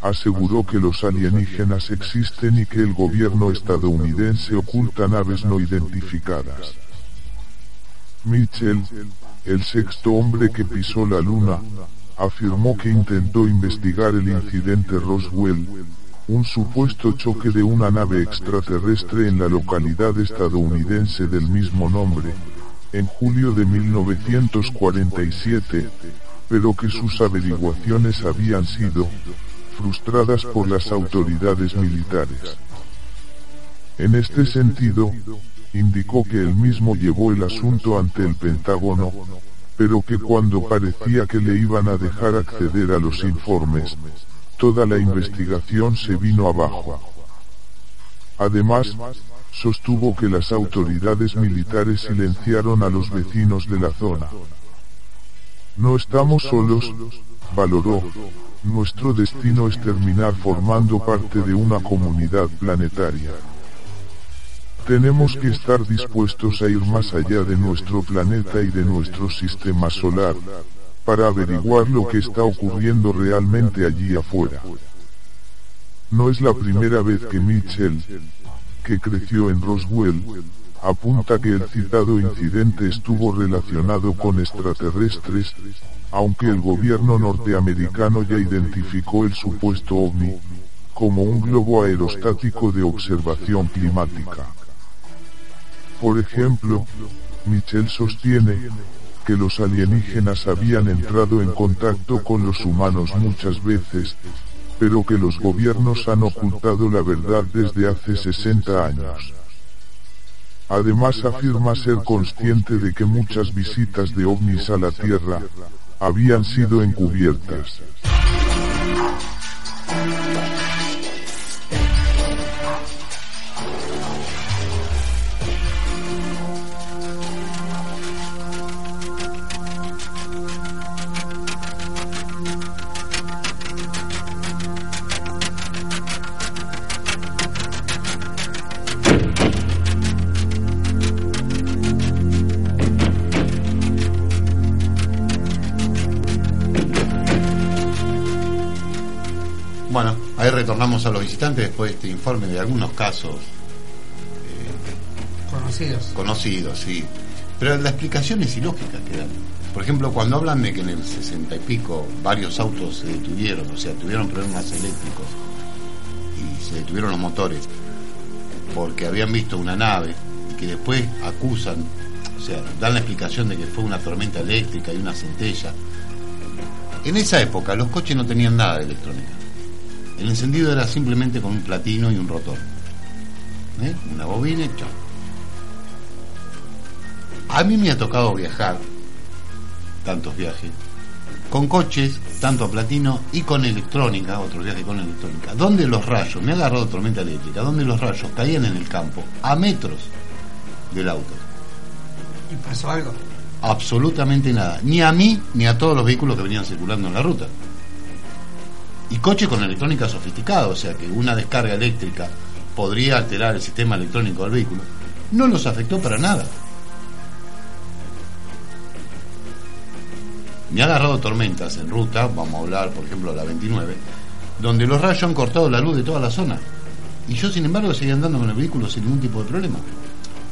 Speaker 7: aseguró que los alienígenas existen y que el gobierno estadounidense oculta naves no identificadas. Mitchell, el sexto hombre que pisó la Luna, afirmó que intentó investigar el incidente Roswell, un supuesto choque de una nave extraterrestre en la localidad estadounidense del mismo nombre, en julio de 1947, pero que sus averiguaciones habían sido frustradas por las autoridades militares. En este sentido, indicó que él mismo llevó el asunto ante el Pentágono, pero que cuando parecía que le iban a dejar acceder a los informes, toda la investigación se vino abajo. Además, sostuvo que las autoridades militares silenciaron a los vecinos de la zona. No estamos solos, valoró, nuestro destino es terminar formando parte de una comunidad planetaria. Tenemos que estar dispuestos a ir más allá de nuestro planeta y de nuestro sistema solar, para averiguar lo que está ocurriendo realmente allí afuera. No es la primera vez que Mitchell, que creció en Roswell, apunta que el citado incidente estuvo relacionado con extraterrestres, aunque el gobierno norteamericano ya identificó el supuesto ovni como un globo aerostático de observación climática. Por ejemplo, Michel sostiene que los alienígenas habían entrado en contacto con los humanos muchas veces, pero que los gobiernos han ocultado la verdad desde hace 60 años. Además afirma ser consciente de que muchas visitas de ovnis a la Tierra habían sido encubiertas.
Speaker 5: A los visitantes después de este informe de algunos casos
Speaker 6: Conocidos.
Speaker 5: conocidos, sí. Pero la explicación es ilógica que dan. Por ejemplo, cuando hablan de que en el sesenta y pico varios autos se detuvieron, o sea, tuvieron problemas eléctricos y se detuvieron los motores porque habían visto una nave y que después acusan, o sea, dan la explicación de que fue una tormenta eléctrica y una centella. En esa época los coches no tenían nada de electrónica. El encendido era simplemente con un platino y un rotor. ¿Eh? Una bobina y chao. A mí me ha tocado viajar, tantos viajes, con coches, tanto a platino y con electrónica, otros viajes con electrónica, donde los rayos, me ha agarrado tormenta eléctrica, donde los rayos caían en el campo a metros del auto.
Speaker 6: ¿Y pasó algo?
Speaker 5: Absolutamente nada. Ni a mí ni a todos los vehículos que venían circulando en la ruta. Y coches con electrónica sofisticada, o sea que una descarga eléctrica podría alterar el sistema electrónico del vehículo. No los afectó para nada. Me ha agarrado tormentas en ruta, vamos a hablar por ejemplo de la 29, donde los rayos han cortado la luz de toda la zona. Y yo sin embargo seguía andando con el vehículo sin ningún tipo de problema.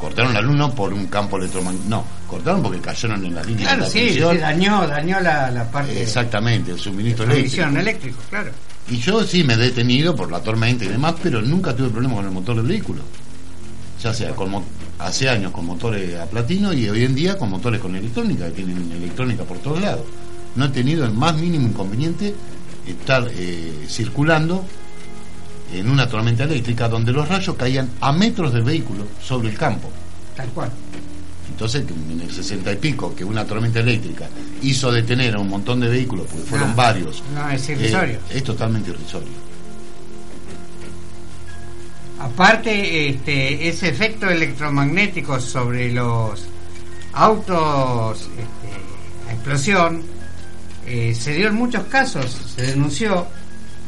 Speaker 5: Cortaron la luz no por un campo electromagnético, no, cortaron porque cayeron en las líneas
Speaker 6: Claro,
Speaker 5: de
Speaker 6: sí,
Speaker 5: transmisión.
Speaker 6: sí, dañó, dañó la, la parte
Speaker 5: Exactamente, el suministro
Speaker 6: de
Speaker 5: eléctrico.
Speaker 6: eléctrico, claro.
Speaker 5: Y yo sí me he detenido por la tormenta y demás, pero nunca tuve problema con el motor del vehículo. Ya sea con hace años con motores a platino y hoy en día con motores con electrónica, que tienen electrónica por todos lados. No he tenido el más mínimo inconveniente estar eh, circulando en una tormenta eléctrica donde los rayos caían a metros del vehículo sobre el campo.
Speaker 6: Tal cual.
Speaker 5: Entonces, en el 60 y pico, que una tormenta eléctrica hizo detener a un montón de vehículos, porque fueron
Speaker 6: No,
Speaker 5: varios,
Speaker 6: No, es
Speaker 5: eh,
Speaker 6: irrisorio.
Speaker 5: es totalmente irrisorio.
Speaker 6: Aparte, este, ese efecto electromagnético sobre los autos este, a explosión eh, se dio en muchos casos. Se denunció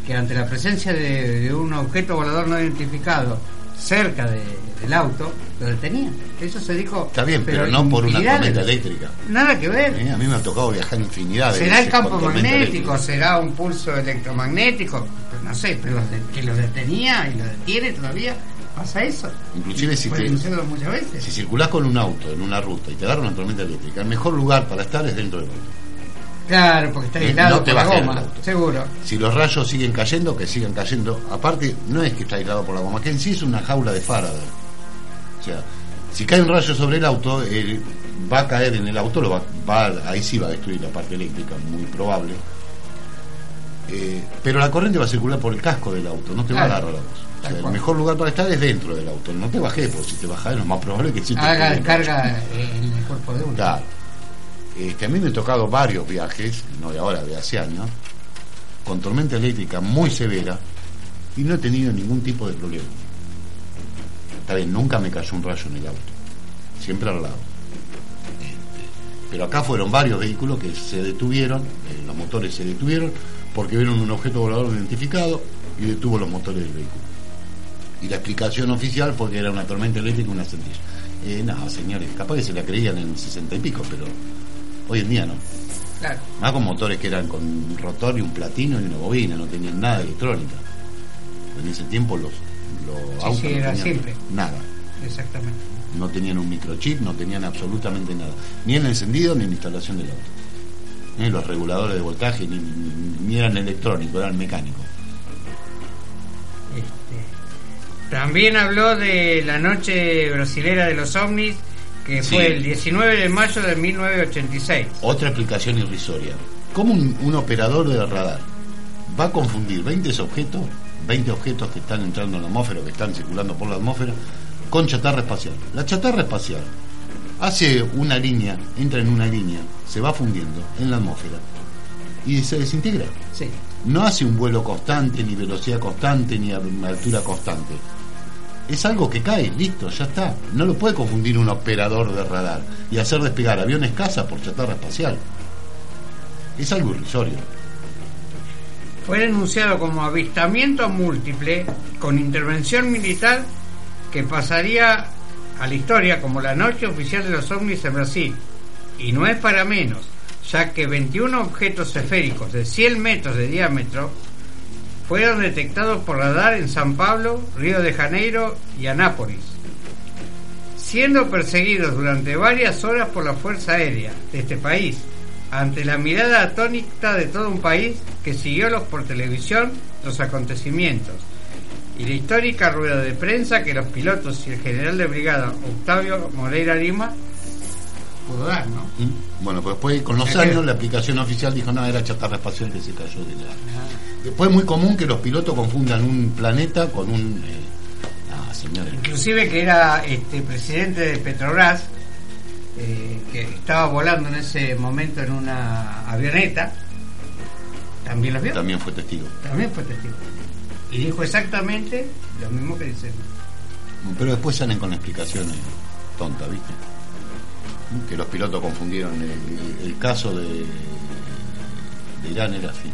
Speaker 6: que ante la presencia de, de un objeto volador no identificado cerca de- del auto, lo detenían. Eso se dijo.
Speaker 5: Está bien, pero, no por una tormenta eléctrica.
Speaker 6: Nada que ver.
Speaker 5: Eh, A mí me ha tocado viajar infinidad de
Speaker 6: Será el campo magnético,
Speaker 5: eléctrica.
Speaker 6: será un pulso electromagnético, pues no sé, pero los de- que lo detenía y lo detiene todavía, pasa eso.
Speaker 5: Inclusive si, te,
Speaker 6: muchas veces.
Speaker 5: si circulás con un auto en una ruta y te agarra una tormenta eléctrica, el mejor lugar para estar es dentro del auto.
Speaker 6: Claro, porque está
Speaker 5: Eh,
Speaker 6: aislado
Speaker 5: no te
Speaker 6: por la goma, seguro.
Speaker 5: Si los rayos siguen cayendo, que sigan cayendo. Aparte, no es que está aislado por la goma, que en sí es una jaula de Faraday. O sea, si cae un rayo sobre el auto, él va a caer en el auto, lo va, va- ahí sí va a destruir la parte eléctrica, muy probable. Eh, pero la corriente va a circular por el casco del auto, no te va a agarrar la voz. O sea, el mejor lugar para estar es dentro del auto. No te bajé, porque si te bajás es lo más probable que sí te
Speaker 6: Haga descarga en el cuerpo de uno.
Speaker 5: Claro. Este, a mí me he tocado varios viajes, no de ahora, de hace años, con tormenta eléctrica muy severa y no he tenido ningún tipo de problema. Está bien, nunca me cayó un rayo en el auto, siempre al lado. Este, pero acá fueron varios vehículos que se detuvieron, eh, los motores se detuvieron porque vieron un objeto volador identificado y detuvo los motores del vehículo. Y la explicación oficial fue que era una tormenta eléctrica y una centella. Eh, no, señores, capaz que se la creían en 60 y pico, pero hoy en día no.
Speaker 6: Claro,
Speaker 5: Más con motores que eran con un rotor y un platino y una bobina, no tenían nada de electrónica. En ese tiempo los, los
Speaker 6: Sí,
Speaker 5: autos
Speaker 6: sí,
Speaker 5: no
Speaker 6: era
Speaker 5: tenían
Speaker 6: simple.
Speaker 5: nada.
Speaker 6: exactamente.
Speaker 5: No tenían un microchip, no tenían absolutamente nada. Ni en el encendido ni en la instalación del auto. Ni los reguladores de voltaje, ni, ni- ni eran electrónicos, eran mecánicos.
Speaker 6: Este, también habló de la noche brasilera de los ovnis, que
Speaker 5: Sí.
Speaker 6: fue el 19 de mayo de 1986.
Speaker 5: Otra explicación irrisoria. ¿Cómo un, un operador de radar va a confundir 20 objetos, 20 objetos que están entrando en la atmósfera, que están circulando por la atmósfera, con chatarra espacial? La chatarra espacial hace una línea, entra en una línea, se va fundiendo en la atmósfera y se desintegra.
Speaker 6: Sí.
Speaker 5: No hace un vuelo constante, ni velocidad constante, ni altura constante. Es algo que cae, listo, ya está. No lo puede confundir un operador de radar y hacer despegar aviones caza por chatarra espacial. Es algo irrisorio.
Speaker 6: Fue denunciado como avistamiento múltiple con intervención militar que pasaría a la historia como la noche oficial de los ovnis en Brasil. Y no es para menos, ya que 21 objetos esféricos de 100 metros de diámetro fueron detectados por radar en San Pablo, Río de Janeiro y Anápolis, siendo perseguidos durante varias horas por la Fuerza Aérea de este país, ante la mirada atónita de todo un país que siguió los por televisión los acontecimientos y la histórica rueda de prensa que los pilotos y el general de brigada Octavio Moreira Lima pudo dar, ¿no?
Speaker 5: ¿Mm? Bueno, pues después con los años la aplicación oficial dijo, no, era chatarra espacial que se cayó de la... Después es muy común que los pilotos confundan un planeta con un... eh, Ah, señores.
Speaker 6: Inclusive que era este presidente de Petrobras, eh, que estaba volando en ese momento en una avioneta, también los vio.
Speaker 5: También fue testigo.
Speaker 6: También fue testigo. Y dijo exactamente lo mismo que dice.
Speaker 5: Pero después salen con explicaciones tontas, ¿viste? Que los pilotos confundieron el, el caso de, de Irán era así.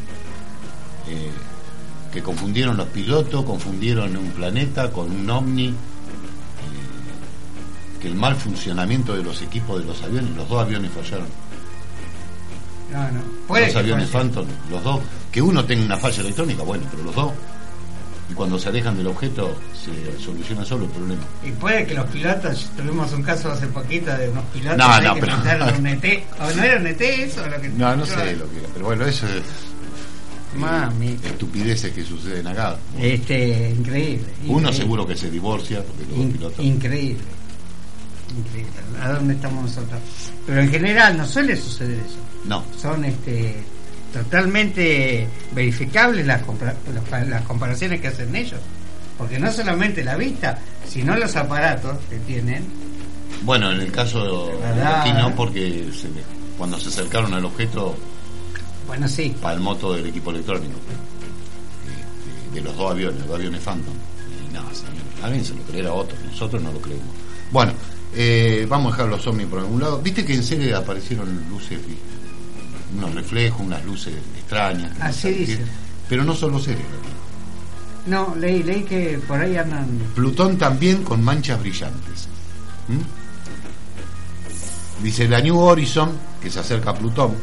Speaker 5: Eh, que confundieron los pilotos, confundieron un planeta con un ovni, eh, que el mal funcionamiento de los equipos de los aviones, los dos aviones fallaron,
Speaker 6: No, no. Puede
Speaker 5: los aviones. Phantom, los dos, que uno tenga una falla electrónica, bueno, pero los dos, Y cuando se alejan del objeto, se soluciona solo el problema.
Speaker 6: Y puede que los pilotos, tuvimos un caso hace poquito de unos pilotos
Speaker 5: No, no,
Speaker 6: que
Speaker 5: pero-
Speaker 6: un ET. ¿O no era un ET eso? Lo que
Speaker 5: No, no sé lo que era, pero bueno, eso es
Speaker 6: Mami.
Speaker 5: estupideces que suceden acá.
Speaker 6: Este, increíble.
Speaker 5: Uno
Speaker 6: increíble.
Speaker 5: seguro que se divorcia, porque los
Speaker 6: In-
Speaker 5: pilotos...
Speaker 6: increíble. Increíble. ¿A dónde estamos nosotros? Pero en general no suele suceder eso.
Speaker 5: No,
Speaker 6: Son este totalmente verificables las, comparaciones que hacen ellos. Porque no solamente la vista, sino los aparatos que tienen.
Speaker 5: bueno, en el caso de aquí no, porque se- cuando se acercaron al objeto,
Speaker 6: Bueno, sí.
Speaker 5: para el moto del equipo electrónico, este, de los dos aviones, los dos aviones Phantom. Y nada, alguien se lo creerá a otro, nosotros no lo creemos. Bueno, eh, vamos a dejar los ovnis por algún lado. ¿Viste que en serie aparecieron luces, y unos reflejos, unas luces extrañas? no
Speaker 6: Así dicen.
Speaker 5: Pero no solo series.
Speaker 6: No, leí, leí que por ahí andan.
Speaker 5: Plutón también con manchas brillantes. ¿Mm? Dice la New Horizon, que se acerca a Plutón,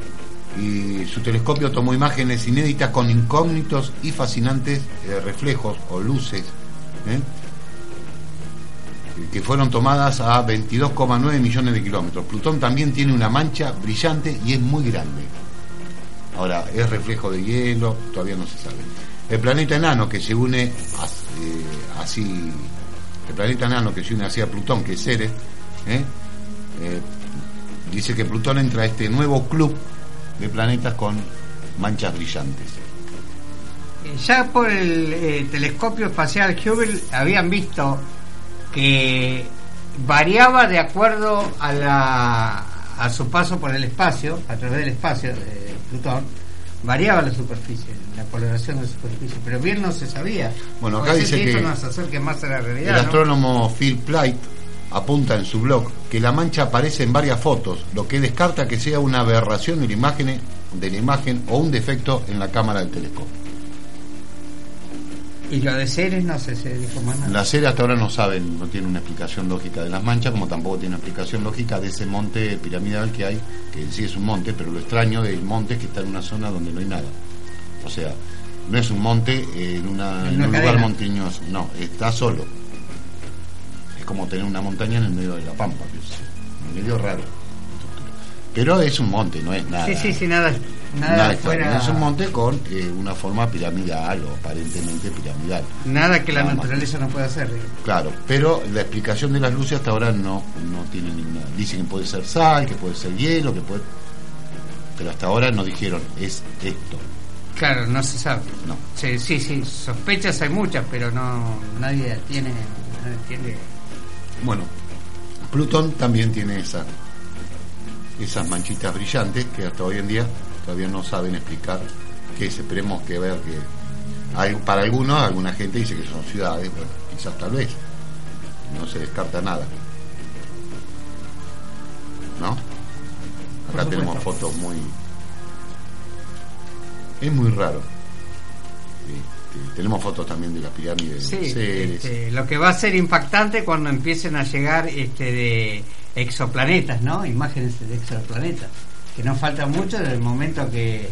Speaker 5: y su telescopio tomó imágenes inéditas con incógnitos y fascinantes eh, reflejos o luces, ¿eh? Que fueron tomadas a 22,9 millones de kilómetros. Plutón también tiene una mancha brillante y es muy grande. Ahora, ¿es reflejo de hielo? Todavía no se sabe. El planeta enano que se une eh, así, el planeta enano que se une así a Plutón, que es Ceres, ¿eh? Eh, dice que Plutón entra a este nuevo club de planetas con manchas brillantes.
Speaker 6: Ya por el telescopio espacial Hubble habían visto que variaba de acuerdo a la a su paso por el espacio, a través del espacio de Plutón, variaba la superficie, la coloración de la superficie, pero bien no se sabía.
Speaker 5: Bueno, acá dice que
Speaker 6: esto nos acerque más a la
Speaker 5: El
Speaker 6: realidad. ¿no?
Speaker 5: astrónomo Phil Plight apunta en su blog que la mancha aparece en varias fotos, lo que descarta que sea una aberración de la imagen, de la imagen o un defecto en la cámara del telescopio.
Speaker 6: Y lo de Ceres no sé, se dijo más nada.
Speaker 5: La serie hasta ahora no saben, no tiene una explicación lógica de las manchas, como tampoco tiene una explicación lógica de ese monte piramidal que hay, que en sí es un monte, pero lo extraño del monte es que está en una zona donde no hay nada. O sea, no es un monte en, una,
Speaker 6: En
Speaker 5: un lugar montañoso, no, está solo. Es como tener una montaña en el medio de la pampa, que es medio raro. Pero es un monte, no es nada.
Speaker 6: Sí, sí, sí, nada, nada,
Speaker 5: Nada
Speaker 6: fuera,
Speaker 5: es un monte con eh, una forma piramidal o aparentemente piramidal.
Speaker 6: nada que la
Speaker 5: Nada más.
Speaker 6: naturaleza no pueda hacer. digo.
Speaker 5: Claro, pero la explicación de las luces hasta ahora no, no tiene ninguna. Dicen que puede ser sal, que puede ser hielo, que puede. Pero hasta ahora no dijeron, es esto.
Speaker 6: Claro, no se sabe.
Speaker 5: No.
Speaker 6: Sí, sí, sí, sospechas hay muchas, pero no nadie tiene, nadie tiene
Speaker 5: Bueno, Plutón también tiene esa, esas manchitas brillantes que hasta hoy en día todavía no saben explicar qué es. Esperemos que ver que. hay- para algunos, alguna gente dice que son ciudades, bueno, quizás tal vez. No se descarta nada. ¿No? Acá tenemos fotos muy. Es muy raro. Este, tenemos fotos también de la pirámide de
Speaker 6: Sí, este, lo que va a ser impactante cuando empiecen a llegar este de exoplanetas, ¿no? Imágenes de exoplanetas, que no falta mucho desde el momento que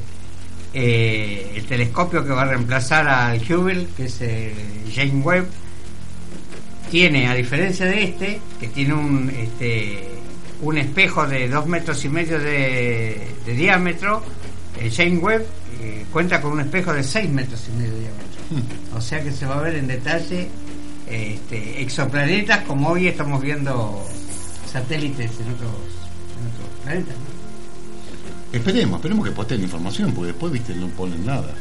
Speaker 6: eh, el telescopio que va a reemplazar al Hubble, que es el James Webb, tiene, a diferencia de este, que tiene un este un espejo de dos metros y medio de, de diámetro, el James Webb eh, cuenta con un espejo de seis metros y medio de diámetro. O sea que se va a ver en detalle este, exoplanetas como hoy estamos viendo satélites en otros, en otros planetas. ¿no?
Speaker 5: Esperemos, esperemos que posteen información, porque después, viste, no ponen nada.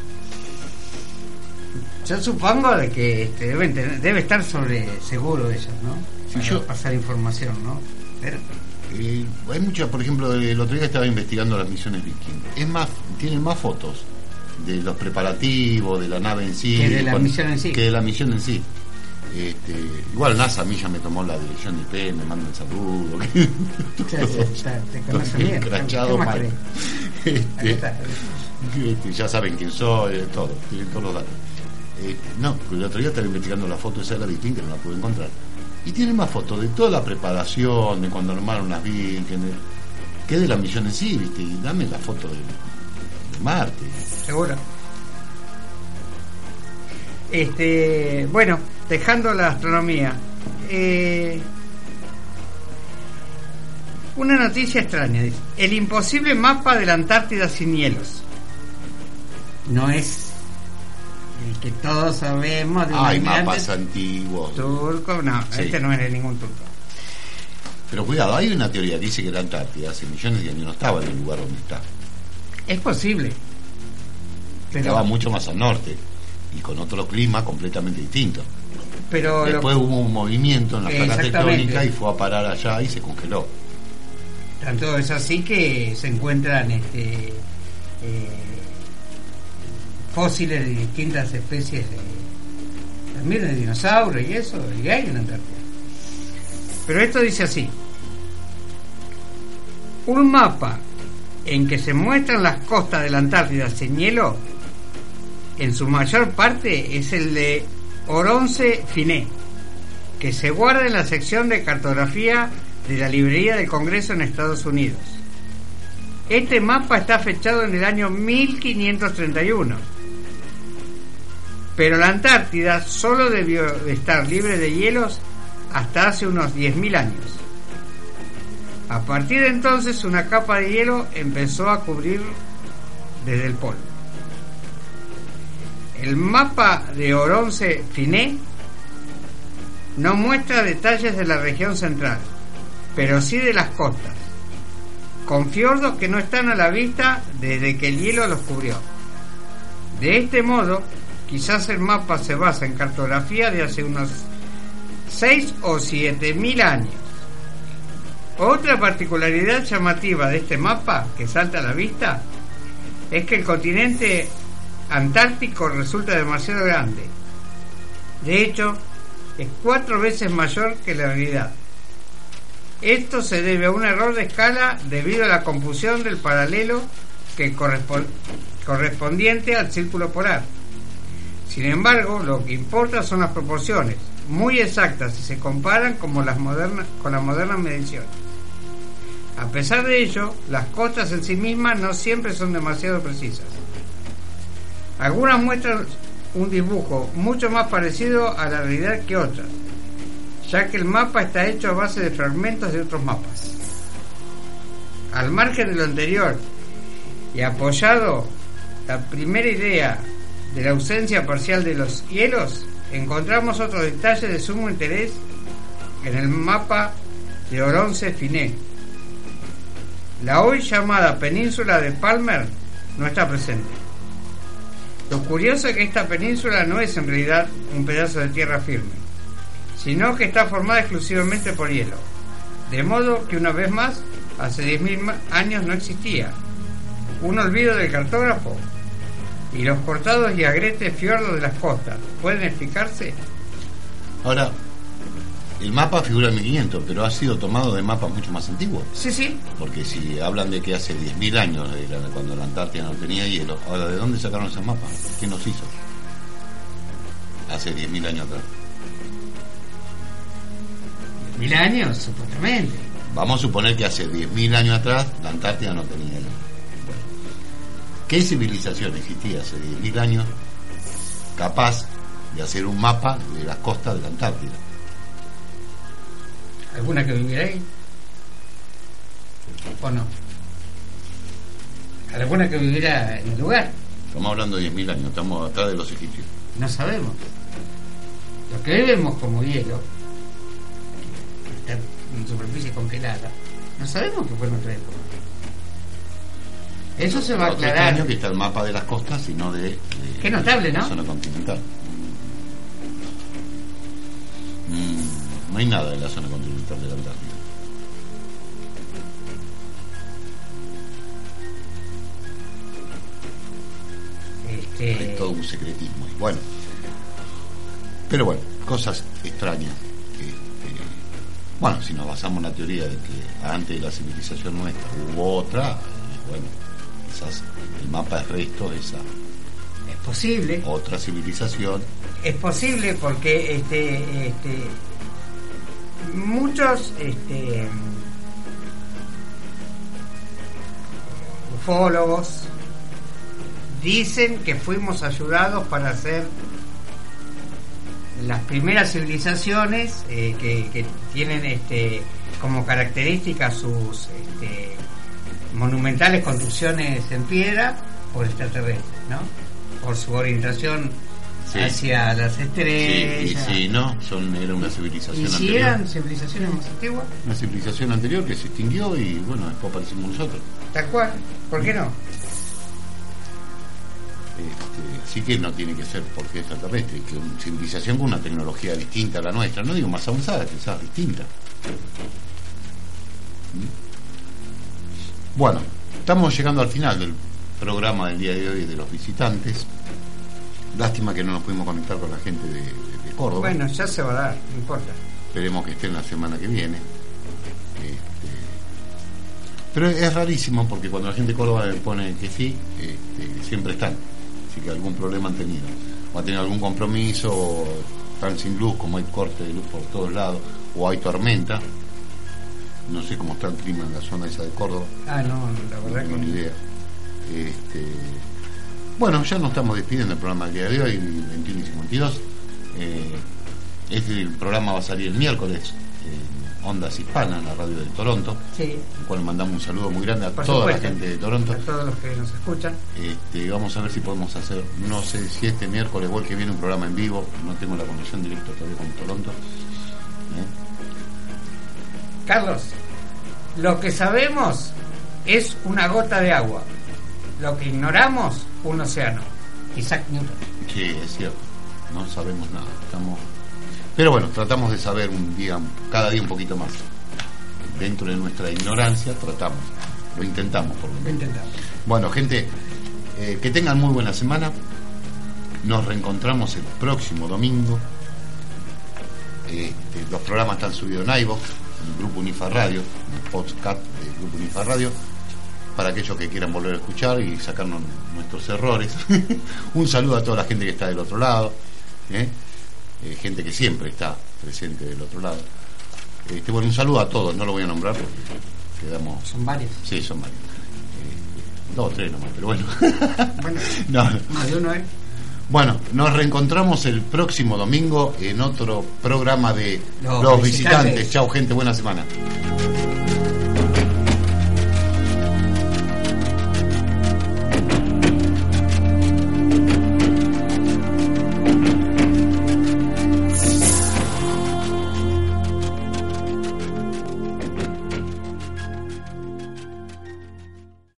Speaker 6: Yo supongo de que este, deben tener- debe estar sobre seguro ellos, ¿no?
Speaker 5: Sí,
Speaker 6: Para
Speaker 5: yo-
Speaker 6: pasar información, ¿no? Pero-
Speaker 5: Eh, hay mucha, por ejemplo, el otro día estaba investigando las misiones Viking. Es más, tienen más fotos de los preparativos, de la nave en sí.
Speaker 6: Que de la misión en sí.
Speaker 5: Que de la misión en sí. Este, igual NASA a mí ya me tomó la dirección IP, me manda el saludo.
Speaker 6: Ya,
Speaker 5: saben quién soy, todo, tienen todos los datos. Este, no, el otro día estaba investigando la foto esa de la Viking, que no la pude encontrar. Y tiene más fotos de toda la preparación, de cuando armaron las vírgenes, que de la misión en sí, ¿viste? Y dame la foto de, de Marte.
Speaker 6: Seguro. Este, bueno, dejando la astronomía. eh, una noticia extraña. dice, El imposible mapa de la Antártida sin hielos. No es el que todos sabemos de
Speaker 5: Hay mapas antiguos.
Speaker 6: turco. No,
Speaker 5: Sí.
Speaker 6: este no es de ningún turco.
Speaker 5: Pero cuidado, hay una teoría que dice que la Antártida hace millones de años no estaba en el lugar donde está.
Speaker 6: Es posible. Pero,
Speaker 5: Estaba mucho más al norte y con otro clima completamente distinto.
Speaker 6: Pero lo-
Speaker 5: Después hubo un movimiento en la placa tectónica y fue a parar allá y se congeló.
Speaker 6: Tanto es así que se encuentran este, eh, fósiles de distintas especies de, también de dinosaurios y eso, y hay en Antártida. Pero esto dice así. Un mapa en que se muestran las costas de la Antártida sin hielo, en su mayor parte es el de Oronce Finé, que se guarda en la sección de cartografía de la librería del Congreso en Estados Unidos. Este mapa está fechado en el año 1531, pero la Antártida solo debió de estar libre de hielos hasta hace unos 10.000 años. A partir de entonces una capa de hielo empezó a cubrir desde el polo. El mapa de Oronce Finé no muestra detalles de la región central, pero sí de las costas, con fiordos que no están a la vista desde que el hielo los cubrió. De este modo, quizás el mapa se basa en cartografía de hace unos 6 o 7 mil años. Otra particularidad llamativa de este mapa que salta a la vista es que el continente antártico resulta demasiado grande. De hecho, es cuatro veces mayor que la realidad. Esto se debe a un error de escala debido a la confusión del paralelo que correspon- correspondiente al círculo polar. Sin embargo, lo que importa son las proporciones, muy exactas si se comparan como las modernas, con las modernas mediciones. A pesar de ello, las costas en sí mismas no siempre son demasiado precisas. Algunas muestran un dibujo mucho más parecido a la realidad que otras, ya que el mapa está hecho a base de fragmentos de otros mapas. Al margen de lo anterior y apoyado la primera idea de la ausencia parcial de los hielos, encontramos otros detalles de sumo interés en el mapa de Oronce Finé. La hoy llamada península de Palmer no está presente. Lo curioso es que esta península no es en realidad un pedazo de tierra firme, sino que está formada exclusivamente por hielo. De modo que una vez más, hace 10.000 ma- años no existía. Un olvido del cartógrafo. Y los cortados y agretes fiordos de las costas, ¿pueden explicarse?
Speaker 5: Ahora, el mapa figura en 1500, pero ha sido tomado de mapas mucho más antiguos.
Speaker 6: Sí, sí.
Speaker 5: Porque si hablan de que hace 10.000 años era cuando la Antártida no tenía hielo, ahora ¿de dónde sacaron esos mapas? ¿Quién los hizo? Hace 10.000 años atrás.
Speaker 6: Mil años, supuestamente.
Speaker 5: Vamos a suponer que hace 10.000 años atrás la Antártida no tenía hielo. Bueno, ¿qué civilización existía hace 10.000 años capaz de hacer un mapa de las costas de la Antártida?
Speaker 6: ¿Alguna que viviera ahí? ¿O no? ¿Alguna que viviera en el lugar?
Speaker 5: Estamos hablando de 10.000 años, estamos atrás de los egipcios.
Speaker 6: No sabemos. Lo que vemos como hielo, que está en superficie congelada, no sabemos qué fue en otra época. Eso se va a aclarar.
Speaker 5: extraño que está el mapa de las costas, sino de, de-
Speaker 6: Qué notable,
Speaker 5: de la
Speaker 6: ¿no?
Speaker 5: zona continental. Mm, no hay nada en la zona continental de la Antártida.
Speaker 6: Este,
Speaker 5: Es todo un secretismo. Y bueno, pero bueno, cosas extrañas. Este, bueno, si nos basamos en la teoría de que antes de la civilización nuestra hubo otra, eh, bueno, quizás el mapa es resto de esa
Speaker 6: es posible.
Speaker 5: otra civilización.
Speaker 6: Es posible porque este, este, muchos este, ufólogos dicen que fuimos ayudados para hacer las primeras civilizaciones eh, que, tienen este como característica sus este, monumentales construcciones en piedra por extraterrestres, ¿no? Por su orientación
Speaker 5: Sí.
Speaker 6: hacia las
Speaker 5: Sí, y
Speaker 6: estrellas.
Speaker 5: si no, son, era una civilización
Speaker 6: ¿Y si
Speaker 5: anterior.
Speaker 6: eran civilizaciones más antiguas?
Speaker 5: Una civilización anterior que se extinguió y bueno, después aparecimos nosotros.
Speaker 6: Tal cual. ¿Por qué no?
Speaker 5: Este, sí que no tiene que ser porque es extraterrestre, que una civilización con una tecnología distinta a la nuestra, no digo más avanzada, quizás distinta. ¿Mm? Bueno, estamos llegando al final del programa del día de hoy de los visitantes. Lástima que no nos pudimos conectar con la gente de, Córdoba.
Speaker 6: Bueno, ya se va a dar, no importa.
Speaker 5: Esperemos que estén la semana que viene. Este, pero es rarísimo porque cuando la gente de Córdoba le pone que sí, este, siempre están. Así que algún problema han tenido. O han tenido algún compromiso, o están sin luz, como hay corte de luz por todos lados, o hay tormenta. No sé cómo está el clima en la zona esa de Córdoba.
Speaker 6: Ah, no, la
Speaker 5: No
Speaker 6: verdad
Speaker 5: tengo ni
Speaker 6: que
Speaker 5: idea. Este, bueno, ya nos estamos despidiendo del programa del día de hoy, 21 y 52. Eh, este programa va a salir el miércoles en Ondas Hispanas, la radio de Toronto,
Speaker 6: sí,
Speaker 5: al cual mandamos un saludo muy grande a
Speaker 6: por
Speaker 5: toda
Speaker 6: supuesto.
Speaker 5: la gente de Toronto.
Speaker 6: A todos los que nos escuchan.
Speaker 5: Este, vamos a ver si podemos hacer, no sé si este miércoles o el que viene un programa en vivo, no tengo la conexión directa todavía con Toronto. ¿eh?
Speaker 6: Carlos, lo que sabemos es una gota de agua. Lo que ignoramos, un océano. Isaac Newton.
Speaker 5: Sí, es cierto. No sabemos nada. Estamos. Pero bueno, tratamos de saber un día, cada día un poquito más. Dentro de nuestra ignorancia, tratamos. Lo intentamos, por lo
Speaker 6: Lo
Speaker 5: menos.
Speaker 6: intentamos.
Speaker 5: Bueno, gente, eh, que tengan muy buena semana. Nos reencontramos el próximo domingo. Este, los programas están subidos en iVoox, en el Grupo Unifa Radio, en el podcast del Grupo Unifa Radio, para aquellos que quieran volver a escuchar y sacarnos nuestros errores. Un saludo a toda la gente que está del otro lado, ¿eh? Eh, gente que siempre está presente del otro lado. Este, bueno, un saludo a todos, no lo voy a nombrar porque quedamos
Speaker 6: Son varios.
Speaker 5: Sí, son varios. Eh, dos tres nomás, pero bueno.
Speaker 6: Bueno,
Speaker 5: No, no.
Speaker 6: más de uno.
Speaker 5: Bueno, nos reencontramos el próximo domingo en otro programa de
Speaker 6: Los
Speaker 5: Los,
Speaker 6: Visitantes.
Speaker 5: visitantes. Chao, gente, buena semana.